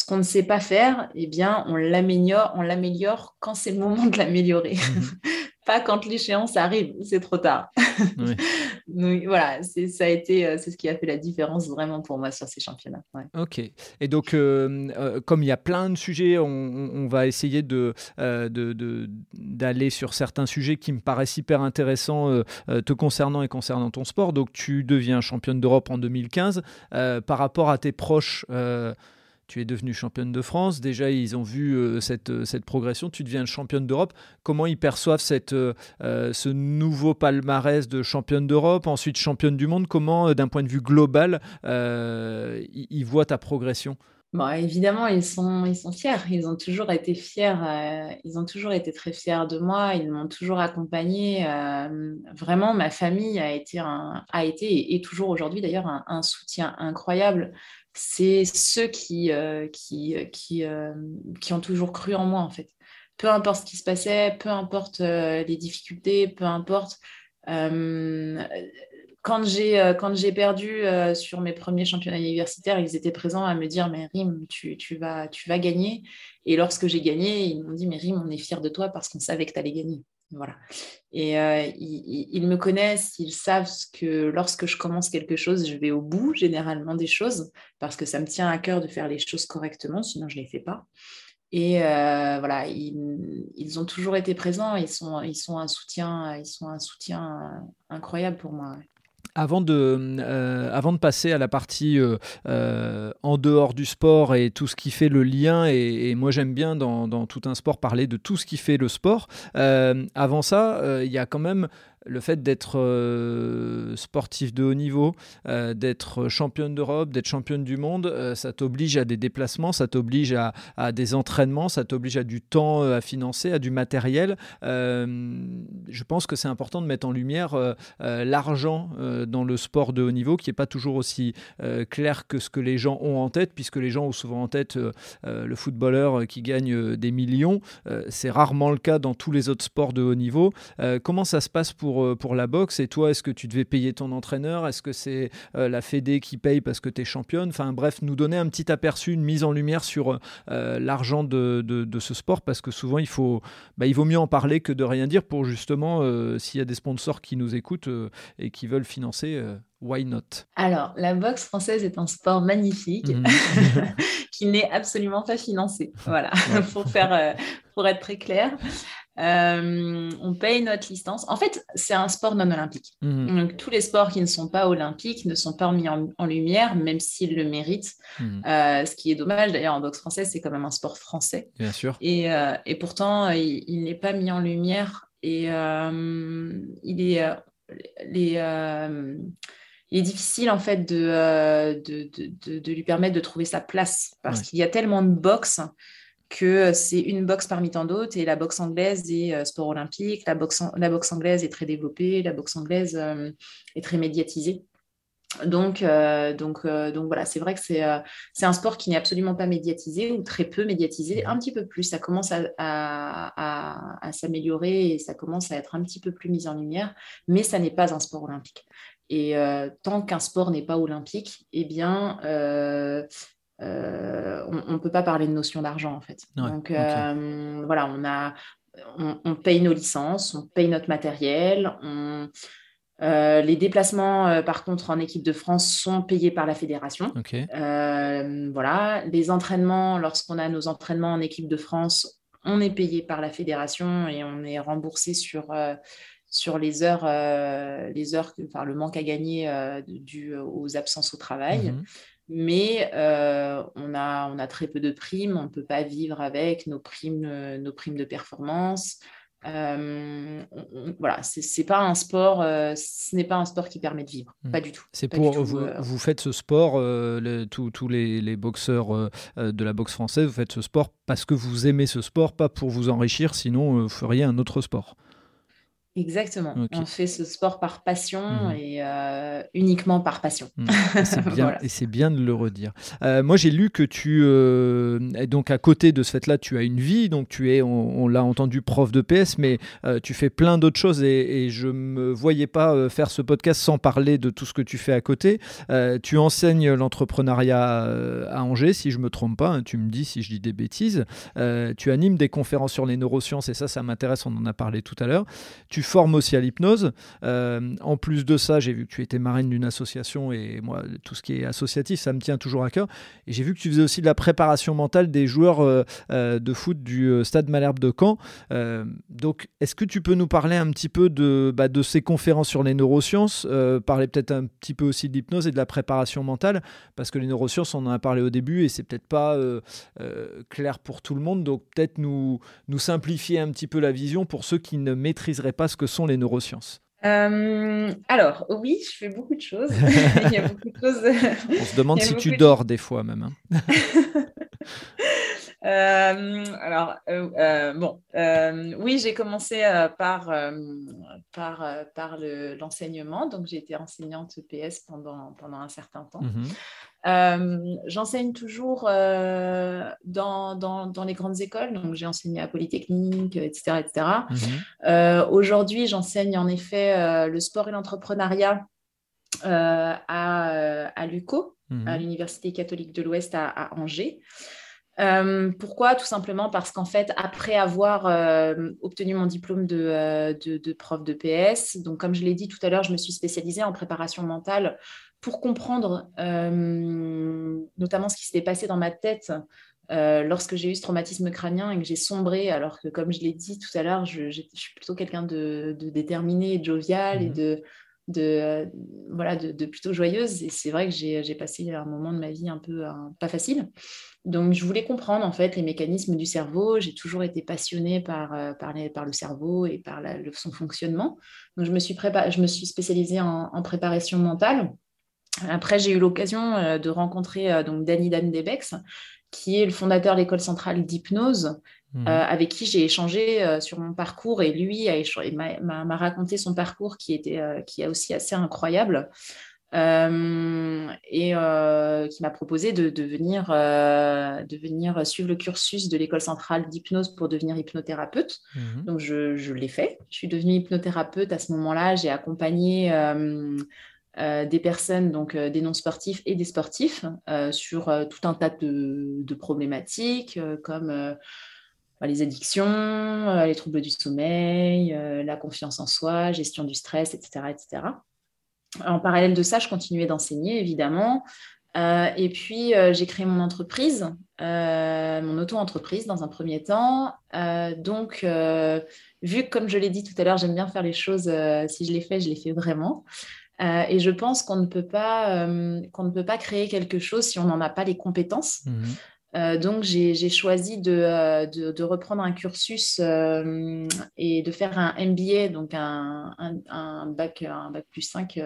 ce qu'on ne sait pas faire, eh bien, on l'améliore, on l'améliore quand c'est le moment de l'améliorer. Mhm. pas quand l'échéance arrive, c'est trop tard. donc voilà, ça a été, euh, c'est ce qui a fait la différence vraiment pour moi sur ces championnats. Ok. Et donc, euh, euh, comme il y a plein de sujets, on, va essayer de, d'aller sur certains sujets qui me paraissent hyper intéressants te concernant et concernant ton sport. Donc, tu deviens championne d'Europe en 2015. par rapport à tes proches, tu es devenue championne de France. Déjà, ils ont vu euh, cette, euh, cette progression. Tu deviens championne d'Europe. Comment ils perçoivent cette, euh, ce nouveau palmarès de championne d'Europe, ensuite championne du monde? Comment, d'un point de vue global, ils, voient ta progression? Bon, évidemment, ils sont, ils sont fiers. Ils ont toujours été fiers. ils ont toujours été très fiers de moi. Ils m'ont toujours accompagnée. vraiment, ma famille a été, a été et toujours aujourd'hui d'ailleurs un, un, soutien incroyable c'est ceux qui, euh, euh, euh, qui, ont toujours cru en moi, en fait. Peu importe ce qui se passait, peu importe les difficultés, peu importe. quand j'ai perdu sur mes premiers championnats universitaires, ils étaient présents à me dire mais Rim, tu, tu, vas, tu vas gagner. Et lorsque j'ai gagné, ils m'ont dit mais Rim, on est fiers de toi parce qu'on savait que tu allais gagner. Voilà. Et euh, ils, me connaissent, ils savent que lorsque je commence quelque chose, je vais au bout généralement des choses parce que ça me tient à cœur de faire les choses correctement, sinon je ne les fais pas. Et euh, voilà, ils, ont toujours été présents, ils sont, ils sont un soutien, ils sont un soutien incroyable pour moi. Avant de, euh, avant de passer à la partie euh, euh, en dehors du sport et tout ce qui fait le lien, et, moi j'aime bien dans, dans, tout un sport parler de tout ce qui fait le sport, avant ça, il y a quand même le fait d'être euh, sportif de haut niveau, euh, d'être championne d'Europe, d'être championne du monde, euh, ça t'oblige à des déplacements, ça t'oblige à, des entraînements, ça t'oblige à du temps à financer, à du matériel. je pense que c'est important de mettre en lumière l'argent dans le sport de haut niveau, qui n'est pas toujours aussi clair que ce que les gens ont en tête, puisque les gens ont souvent en tête le footballeur qui gagne des millions. c'est rarement le cas dans tous les autres sports de haut niveau. comment ça se passe pour euh, pour, la boxe Et toi, est-ce que tu devais payer ton entraîneur? Est-ce que c'est euh, la Fédé qui paye parce que tu es championne? Enfin bref, nous donner un petit aperçu, une mise en lumière sur euh, l'argent de, de, ce sport parce que souvent il, faut, bah, il vaut mieux en parler que de rien dire pour justement, s'il y a des sponsors qui nous écoutent et qui veulent financer, why not? Alors, la boxe française est un sport magnifique mmh. qui n'est absolument pas financé. Voilà, pour, faire, pour être très clair. Euh, on paye notre licence. En fait, c'est un sport non olympique. Mhm. Donc, tous les sports qui ne sont pas olympiques ne sont pas mis en, lumière, même s'ils le méritent. Mhm. Euh, ce qui est dommage, d'ailleurs, en boxe française, c'est quand même un sport français. Bien sûr. Et, euh, pourtant, il, n'est pas mis en lumière. Et il est. il est difficile en fait de, de, lui permettre de trouver sa place parce qu'il y a tellement de boxe que euh, c'est une boxe parmi tant d'autres et la boxe anglaise est euh, sport olympique, la boxe, la boxe anglaise est très développée, la boxe anglaise euh, est très médiatisée. Donc, donc, donc voilà, c'est vrai que c'est un sport qui n'est absolument pas médiatisé ou très peu médiatisé, un petit peu plus. Ça commence à, à, s'améliorer et ça commence à être un petit peu plus mis en lumière, mais ça n'est pas un sport olympique. Et tant qu'un sport n'est pas olympique, eh bien, on ne peut pas parler de notion d'argent en fait. Donc euh, voilà, on, a, on, paye nos licences, on paye notre matériel, euh, les déplacements, par contre, en équipe de France sont payés par la fédération. voilà, les entraînements, lorsqu'on a nos entraînements en équipe de France, on est payé par la fédération et on est remboursé sur sur les heures, les heures, enfin, le manque à gagner dû aux absences au travail. Mhm mais euh, on, a, on a très peu de primes, on ne peut pas vivre avec nos primes, euh, nos primes de performance. Euh, voilà, c'est pas un sport, ce n'est pas un sport qui permet de vivre, hmm. pas du tout. C'est pour vous, vous, faites ce sport, tous les, les, boxeurs de la boxe française, vous faites ce sport parce que vous aimez ce sport, pas pour vous enrichir, sinon vous feriez un autre sport. Exactement. On fait ce sport par passion mmh et euh, uniquement par passion. Mmh. Et c'est bien, de le redire. Euh, moi, j'ai lu que tu, euh, donc à côté de ce fait-là, tu as une vie. Donc tu es, on, l'a entendu, prof de PS, mais tu fais plein d'autres choses et, et, je me voyais pas faire ce podcast sans parler de tout ce que tu fais à côté. tu enseignes l'entrepreneuriat à Angers, si je me trompe pas. Hein, tu me dis si je dis des bêtises. tu animes des conférences sur les neurosciences et ça, ça m'intéresse. On en a parlé tout à l'heure. Tu formes aussi à l'hypnose. Euh, en plus de ça, j'ai vu que tu étais marraine d'une association et moi, tout ce qui est associatif, ça me tient toujours à cœur. Et j'ai vu que tu faisais aussi de la préparation mentale des joueurs euh, euh, de foot du Stade Malherbe de Caen. donc, est-ce que tu peux nous parler un petit peu de, bah, ces conférences sur les neurosciences, parler peut-être un petit peu aussi de l'hypnose et de la préparation mentale, parce que les neurosciences, on en a parlé au début et c'est peut-être pas clair pour tout le monde. Donc, peut-être nous, nous simplifier un petit peu la vision pour ceux qui ne maîtriseraient pas ce que sont les neurosciences euh, alors, oui, je fais beaucoup de choses. Il y a beaucoup de choses. On se demande si tu dors des fois même. Hein. Euh, alors, euh, bon, oui, j'ai commencé par, par, par l'enseignement. Donc, j'ai été enseignante EPS pendant, pendant un certain temps. Mhm. Euh, j'enseigne toujours euh, dans, dans, les grandes écoles, donc j'ai enseigné à Polytechnique, etc. etc. Mhm. Euh, aujourd'hui, j'enseigne en effet le sport et l'entrepreneuriat à, à l'UCO, mhm. à l'Université catholique de l'Ouest à, Angers. pourquoi? Tout simplement parce qu'en fait, après avoir obtenu mon diplôme de, de, de, prof de PS, donc comme je l'ai dit tout à l'heure, je me suis spécialisée en préparation mentale pour comprendre euh, notamment ce qui s'était passé dans ma tête euh, lorsque j'ai eu ce traumatisme crânien et que j'ai sombré, alors que comme je l'ai dit tout à l'heure, je, suis plutôt quelqu'un de, déterminé de jovial et mhm. de, de, voilà, de, plutôt joyeuse. Et c'est vrai que j'ai passé un moment de ma vie un peu pas facile. Donc, je voulais comprendre en fait les mécanismes du cerveau. J'ai toujours été passionnée par, euh, par, par le cerveau et par son fonctionnement. Donc, je me suis, je me suis spécialisée en, en préparation mentale. Après, j'ai eu l'occasion euh, de rencontrer euh, donc Danny Dan Debex, qui est le fondateur de l'école centrale d'hypnose, mmh. euh, avec qui j'ai échangé sur mon parcours et lui m'a raconté son parcours qui, était, qui est aussi assez incroyable. et qui m'a proposé de, de, venir, de, venir, suivre le cursus de l'école centrale d'hypnose pour devenir hypnothérapeute. Mmh. Donc, je, je l'ai fait. Je suis devenue hypnothérapeute à ce moment-là. J'ai accompagné euh, des personnes, donc euh, des non-sportifs et des sportifs, euh, sur tout un tas de, problématiques comme bah, les addictions, les troubles du sommeil, la confiance en soi, gestion du stress, etc. etc. En parallèle de ça, je continuais d'enseigner, évidemment. et puis, j'ai créé mon entreprise, mon auto-entreprise dans un premier temps. donc, vu que, comme je l'ai dit tout à l'heure, j'aime bien faire les choses, si je les fais, je les fais vraiment. Euh, et je pense qu'on ne, peut pas, euh, qu'on ne peut pas créer quelque chose si on n'en a pas les compétences. Mhm. Euh, donc, j'ai choisi de, de, reprendre un cursus et de faire un MBA, donc un, un, bac, un bac plus 5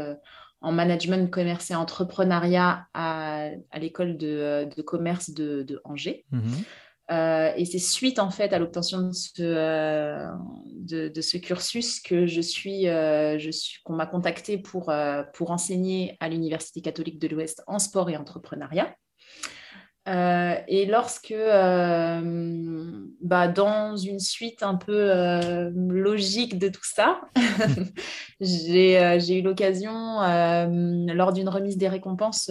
en management, commerce et entrepreneuriat à, à l'école de, de, commerce de, de Angers. Mhm. Euh, et c'est suite en fait à l'obtention de euh, de, ce cursus que je suis, euh, suis qu'on m'a contacté pour, pour enseigner à l'Université catholique de l'Ouest en sport et entrepreneuriat. et lorsque, bah, dans une suite un peu logique de tout ça, j'ai eu l'occasion, lors d'une remise des récompenses,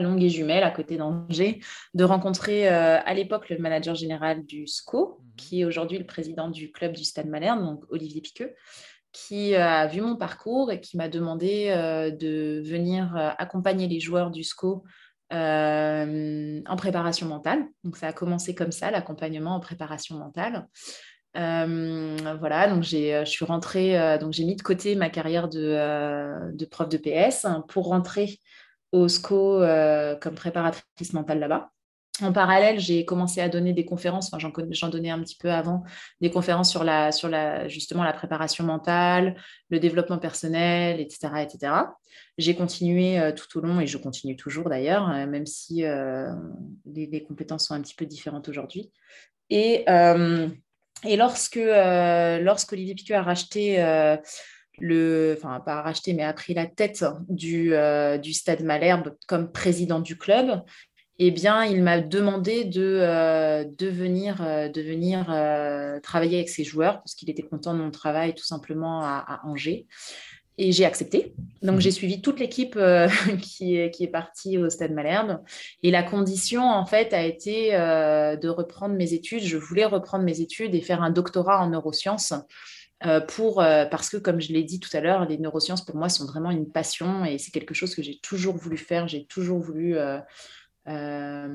Longue et Jumelles, à côté d'Angers, de rencontrer euh, à l'époque le manager général du SCO, mhm. qui est aujourd'hui le président du club du Stade Malherbe, donc Olivier Piqueux, qui euh, a vu mon parcours et qui m'a demandé euh, de venir accompagner les joueurs du SCO en préparation mentale. Donc ça a commencé comme ça, l'accompagnement en préparation mentale. voilà, donc je suis rentrée, donc j'ai mis de côté ma carrière de, de prof de PS pour rentrer au SCO euh, comme préparatrice mentale là-bas. En parallèle, j'ai commencé à donner des conférences, enfin, j'en donnais un petit peu avant, des conférences sur, la, sur la, justement la préparation mentale, le développement personnel, etc. etc. J'ai continué euh, tout au long, et je continue toujours d'ailleurs, euh, même si les, compétences sont un petit peu différentes aujourd'hui. Et Et lorsque, lorsque Olivier Piquet a racheté le, enfin pas racheté, mais a pris la tête du, du Stade Malherbe comme président du club, eh bien, il m'a demandé de, euh, venir, euh, euh, travailler avec ses joueurs parce qu'il était content de mon travail tout simplement à, Angers. Et j'ai accepté. Donc, j'ai suivi toute l'équipe qui est partie au Stade Malherbe. Et la condition, en fait, a été de reprendre mes études. Je voulais reprendre mes études et faire un doctorat en neurosciences. Pour, parce que, comme je l'ai dit tout à l'heure, les neurosciences, pour moi, sont vraiment une passion et c'est quelque chose que j'ai toujours voulu faire. J'ai toujours voulu euh,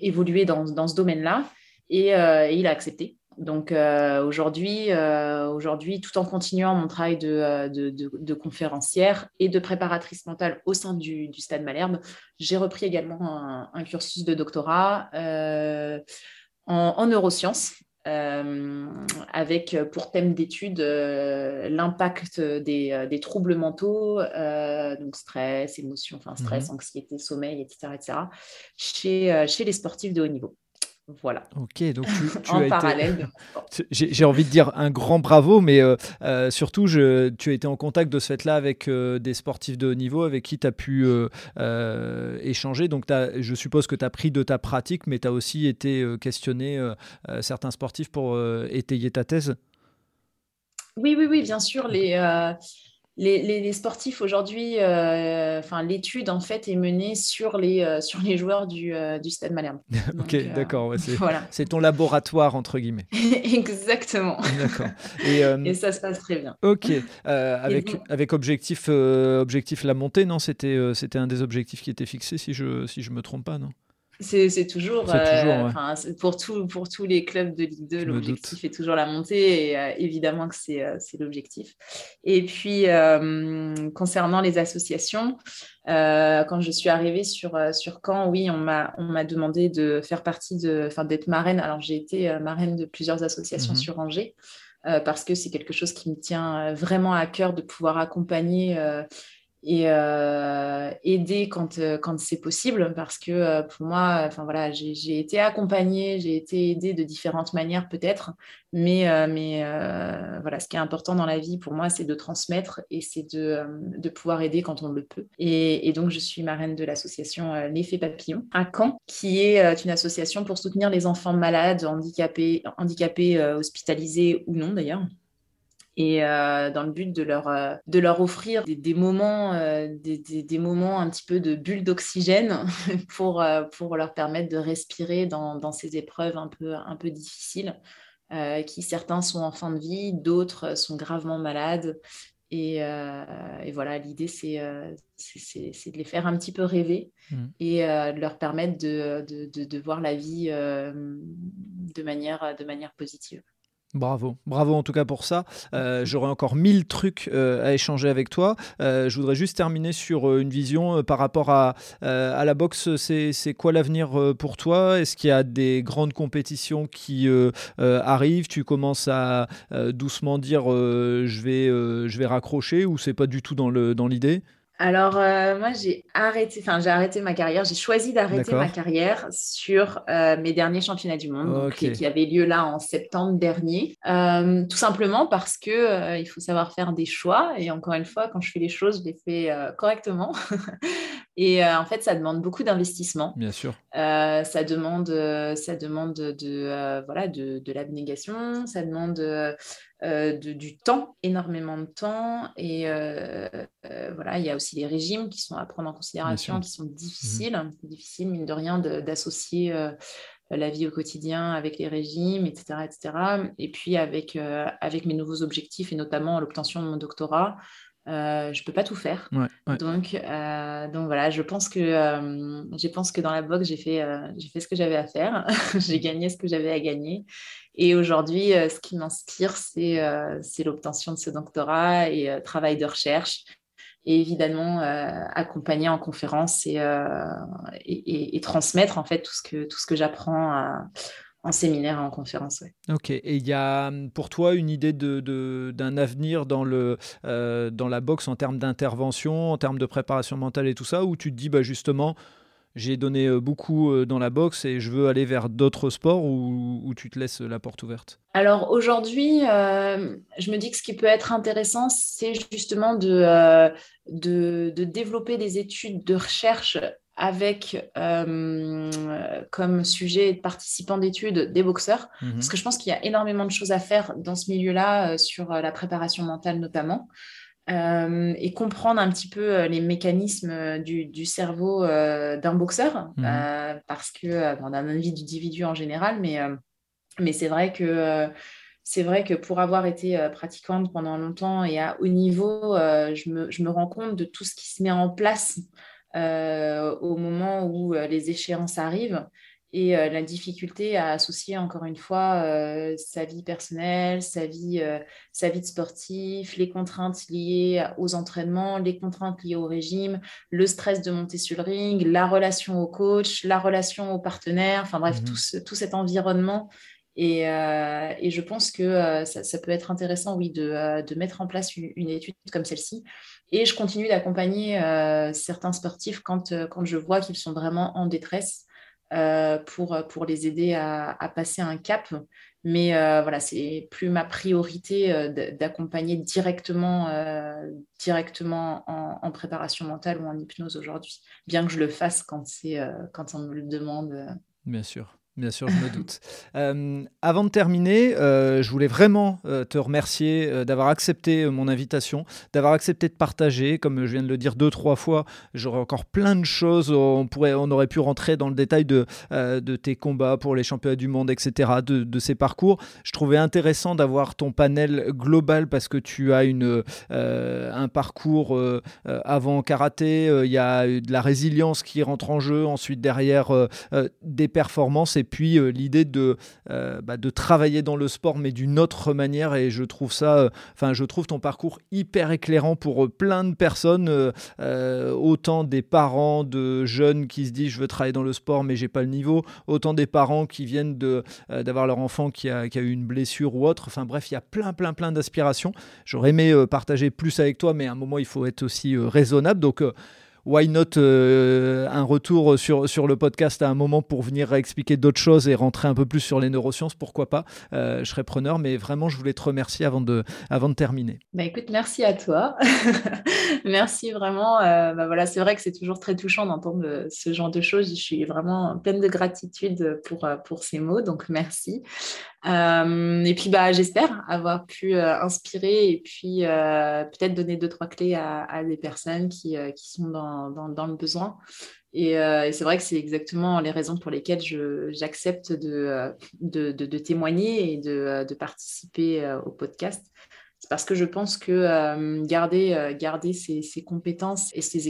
évoluer dans, dans ce domaine-là et, euh, il a accepté. Donc euh, aujourd'hui, aujourd'hui, tout en continuant mon travail de, de, conférencière et de préparatrice mentale au sein du, Stade Malherbe, j'ai repris également un, cursus de doctorat en, neurosciences euh, avec pour thème d'étude euh, l'impact des, des, troubles mentaux, euh, donc stress, émotion, enfin stress, mhm. anxiété, sommeil, etc., etc., chez, chez les sportifs de haut niveau. Voilà. Ok, donc tu, en as parallèle. J'ai envie de dire un grand bravo, mais euh, euh, surtout, je, tu as été en contact de ce fait-là avec euh, des sportifs de haut niveau avec qui tu as pu échanger. Donc, je suppose que tu as pris de ta pratique, mais tu as aussi été questionné certains sportifs pour étayer ta thèse? Oui, oui, oui, bien sûr. Les les, sportifs aujourd'hui, euh, enfin l'étude en fait est menée sur les, euh, sur les joueurs du, euh, du Stade Malherbe. ok, d'accord. c'est ton laboratoire entre guillemets. Exactement. D'accord. Et, ça se passe très bien. Ok. avec, avec objectif, objectif la montée, non C'était c'était un des objectifs qui était fixé, si je si je me trompe pas, non? C'est toujours, euh, pour, tout, pour tous les clubs de Ligue 2, l'objectif est toujours la montée et euh, évidemment que c'est euh, l'objectif. Et puis, concernant les associations, quand je suis arrivée sur, sur Caen, oui, on m'a demandé de faire partie de, enfin, d'être marraine. Alors, j'ai été marraine de plusieurs associations mmh sur Angers. parce que c'est quelque chose qui me tient vraiment à cœur de pouvoir accompagner et euh, aider quand, euh, quand c'est possible parce que euh, pour moi enfin voilà j'ai été accompagnée j'ai été aidée de différentes manières peut-être mais mais voilà ce qui est important dans la vie pour moi c'est de transmettre et c'est de, de, pouvoir aider quand on le peut. Et, donc je suis marraine de l'association l'effet papillon à Caen qui est une association pour soutenir les enfants malades handicapés handicapés hospitalisés ou non d'ailleurs et euh, dans le but de leur, euh, de leur offrir des, moments, euh, des, des, moments un petit peu de bulle d'oxygène pour, pour leur permettre de respirer dans, dans ces épreuves un peu, un peu difficiles, qui certains sont en fin de vie, d'autres sont gravement malades. Et, et voilà, l'idée, c'est de les faire un petit peu rêver mmh. et de leur permettre de, de, de, voir la vie de, manière, de manière positive. Bravo, bravo en tout cas pour ça. Euh, j'aurais encore mille trucs euh, à échanger avec toi. Euh, je voudrais juste terminer sur une vision par rapport à, la boxe. C'est quoi l'avenir pour toi? Est-ce qu'il y a des grandes compétitions qui arrivent? Tu commences à doucement dire je, vais, raccrocher ou c'est pas du tout dans l'idée? Alors, euh, moi, j'ai arrêté, enfin, j'ai arrêté ma carrière. J'ai choisi d'arrêter ma carrière sur euh, mes derniers championnats du monde, qui, avaient lieu là en septembre dernier. Euh, tout simplement parce que il faut savoir faire des choix. Et encore une fois, quand je fais les choses, je les fais correctement. et en fait, ça demande beaucoup d'investissement. Bien sûr. ça demande, ça demande de, voilà, de, de l'abnégation. Ça demande euh, de, du temps, énormément de temps. Et euh, euh, voilà, il y a aussi les régimes qui sont à prendre en considération, qui sont difficiles, mmh. difficiles, mine de rien, d'associer la vie au quotidien avec les régimes, etc. etc. Et puis avec, avec mes nouveaux objectifs et notamment l'obtention de mon doctorat, je ne peux pas tout faire. Donc, donc voilà, je pense que, je pense que dans la boxe, j'ai fait, j'ai fait ce que j'avais à faire. j'ai gagné ce que j'avais à gagner. Et aujourd'hui, euh, ce qui m'inspire, euh, c'est l'obtention de ce doctorat et euh, travail de recherche. Et évidemment, accompagner en conférence et, et, transmettre en fait tout ce que, tout ce que j'apprends en séminaire et en conférence. Ok, et il y a hum, pour toi une idée d'un de, d'un avenir dans, le, dans la boxe en termes d'intervention, en termes de préparation mentale et tout ça, où tu te dis bah, justement, j'ai donné euh, beaucoup euh, dans la boxe et je veux aller vers d'autres sports ou, tu te laisses la porte ouverte? Alors aujourd'hui, euh, je me dis que ce qui peut être intéressant, c'est justement de, de, développer des études de recherche avec comme sujet de participants d'études des boxeurs, mmh parce que je pense qu'il y a énormément de choses à faire dans ce milieu-là, sur la préparation mentale notamment. Euh, et comprendre un petit peu euh, les mécanismes euh, du, cerveau d'un boxeur, mhm. parce que bon, d'un individu en général, mais, mais c'est vrai que c'est vrai que pour avoir été pratiquante pendant longtemps et à haut niveau, je me, je, me, rends compte de tout ce qui se met en place au moment où les échéances arrivent et euh, la difficulté à associer encore une fois euh, sa vie personnelle, sa vie, euh, sa vie de sportif, les contraintes liées aux entraînements, les contraintes liées au régime, le stress de monter sur le ring, la relation au coach, la relation au partenaire, enfin bref, tout, tout, cet environnement. Et, et je pense que ça, ça, peut être intéressant, oui, de, de mettre en place une, une étude comme celle-ci. Et je continue d'accompagner certains sportifs quand, quand je vois qu'ils sont vraiment en détresse. Euh, pour, pour les aider à, passer un cap. Mais euh, voilà, c'est plus ma priorité euh, d'accompagner directement, directement en, préparation mentale ou en hypnose aujourd'hui, bien que je le fasse quand, quand on me le demande. Bien sûr. Bien sûr, je me doute. Euh, avant de terminer, euh, je voulais vraiment euh, te remercier d'avoir accepté mon invitation, d'avoir accepté de partager. Comme je viens de le dire deux, trois fois, j'aurais encore plein de choses. On, pourrait, on aurait pu rentrer dans le détail de, de tes combats pour les championnats du monde, etc., de, de ces parcours. Je trouvais intéressant d'avoir ton panel global parce que tu as une, un parcours avant karaté, il y a de la résilience qui rentre en jeu, ensuite derrière des performances et puis euh, l'idée de, euh, bah, de travailler dans le sport, mais d'une autre manière. Et je trouve ça, euh, enfin, je trouve ton parcours hyper éclairant pour plein de personnes, autant des parents de jeunes qui se disent je veux travailler dans le sport, mais j'ai pas le niveau, autant des parents qui viennent de, d'avoir leur enfant qui a, qui a, eu une blessure ou autre. Enfin bref, il y a plein, plein, plein d'aspirations. J'aurais aimé partager plus avec toi, mais à un moment, il faut être aussi raisonnable. Donc, why not euh, un retour sur, sur le podcast à un moment pour venir expliquer d'autres choses et rentrer un peu plus sur les neurosciences, pourquoi pas euh, Je serais preneur, mais vraiment, je voulais te remercier avant de, avant de terminer. Bah écoute, merci à toi. merci vraiment. Euh, bah voilà, c'est vrai que c'est toujours très touchant d'entendre ce genre de choses. Je suis vraiment pleine de gratitude pour, pour ces mots, donc merci. Euh, et puis, bah, j'espère avoir pu euh, inspirer et puis euh, peut-être donner deux, trois clés à, des personnes qui, qui sont dans, dans, le besoin. Et, c'est vrai que c'est exactement les raisons pour lesquelles j'accepte de, de, de, de, témoigner et de, de participer au podcast parce que je pense que euh, garder, euh, garder ses, compétences et ses,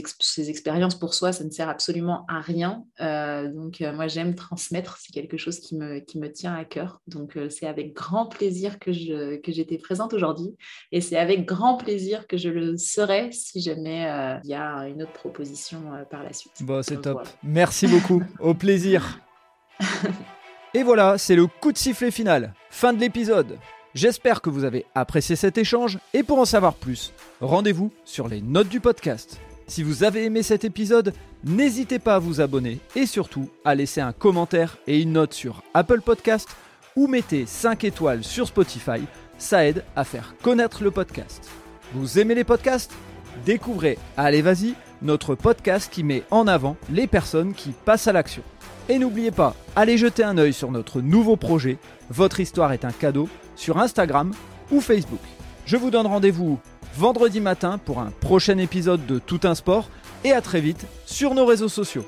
expériences pour soi, ça ne sert absolument à rien. Euh, donc moi, j'aime transmettre, c'est quelque chose qui me, qui me tient à cœur. Donc c'est avec grand plaisir que, j'étais présente aujourd'hui et c'est avec grand plaisir que je le serai si jamais il y a une autre proposition par la suite. Bon, c'est top. Merci beaucoup. Au plaisir. et voilà, c'est le coup de sifflet final. Fin de l'épisode. J'espère que vous avez apprécié cet échange et pour en savoir plus, rendez-vous sur les notes du podcast. Si vous avez aimé cet épisode, n'hésitez pas à vous abonner et surtout à laisser un commentaire et une note sur Apple Podcast ou mettez 5 étoiles sur Spotify, ça aide à faire connaître le podcast. Vous aimez les podcasts? Découvrez Allez Vas-y, notre podcast qui met en avant les personnes qui passent à l'action. Et n'oubliez pas, allez jeter un œil sur notre nouveau projet, Votre histoire est un cadeau sur Instagram ou Facebook. Je vous donne rendez-vous vendredi matin pour un prochain épisode de Tout un sport et à très vite sur nos réseaux sociaux.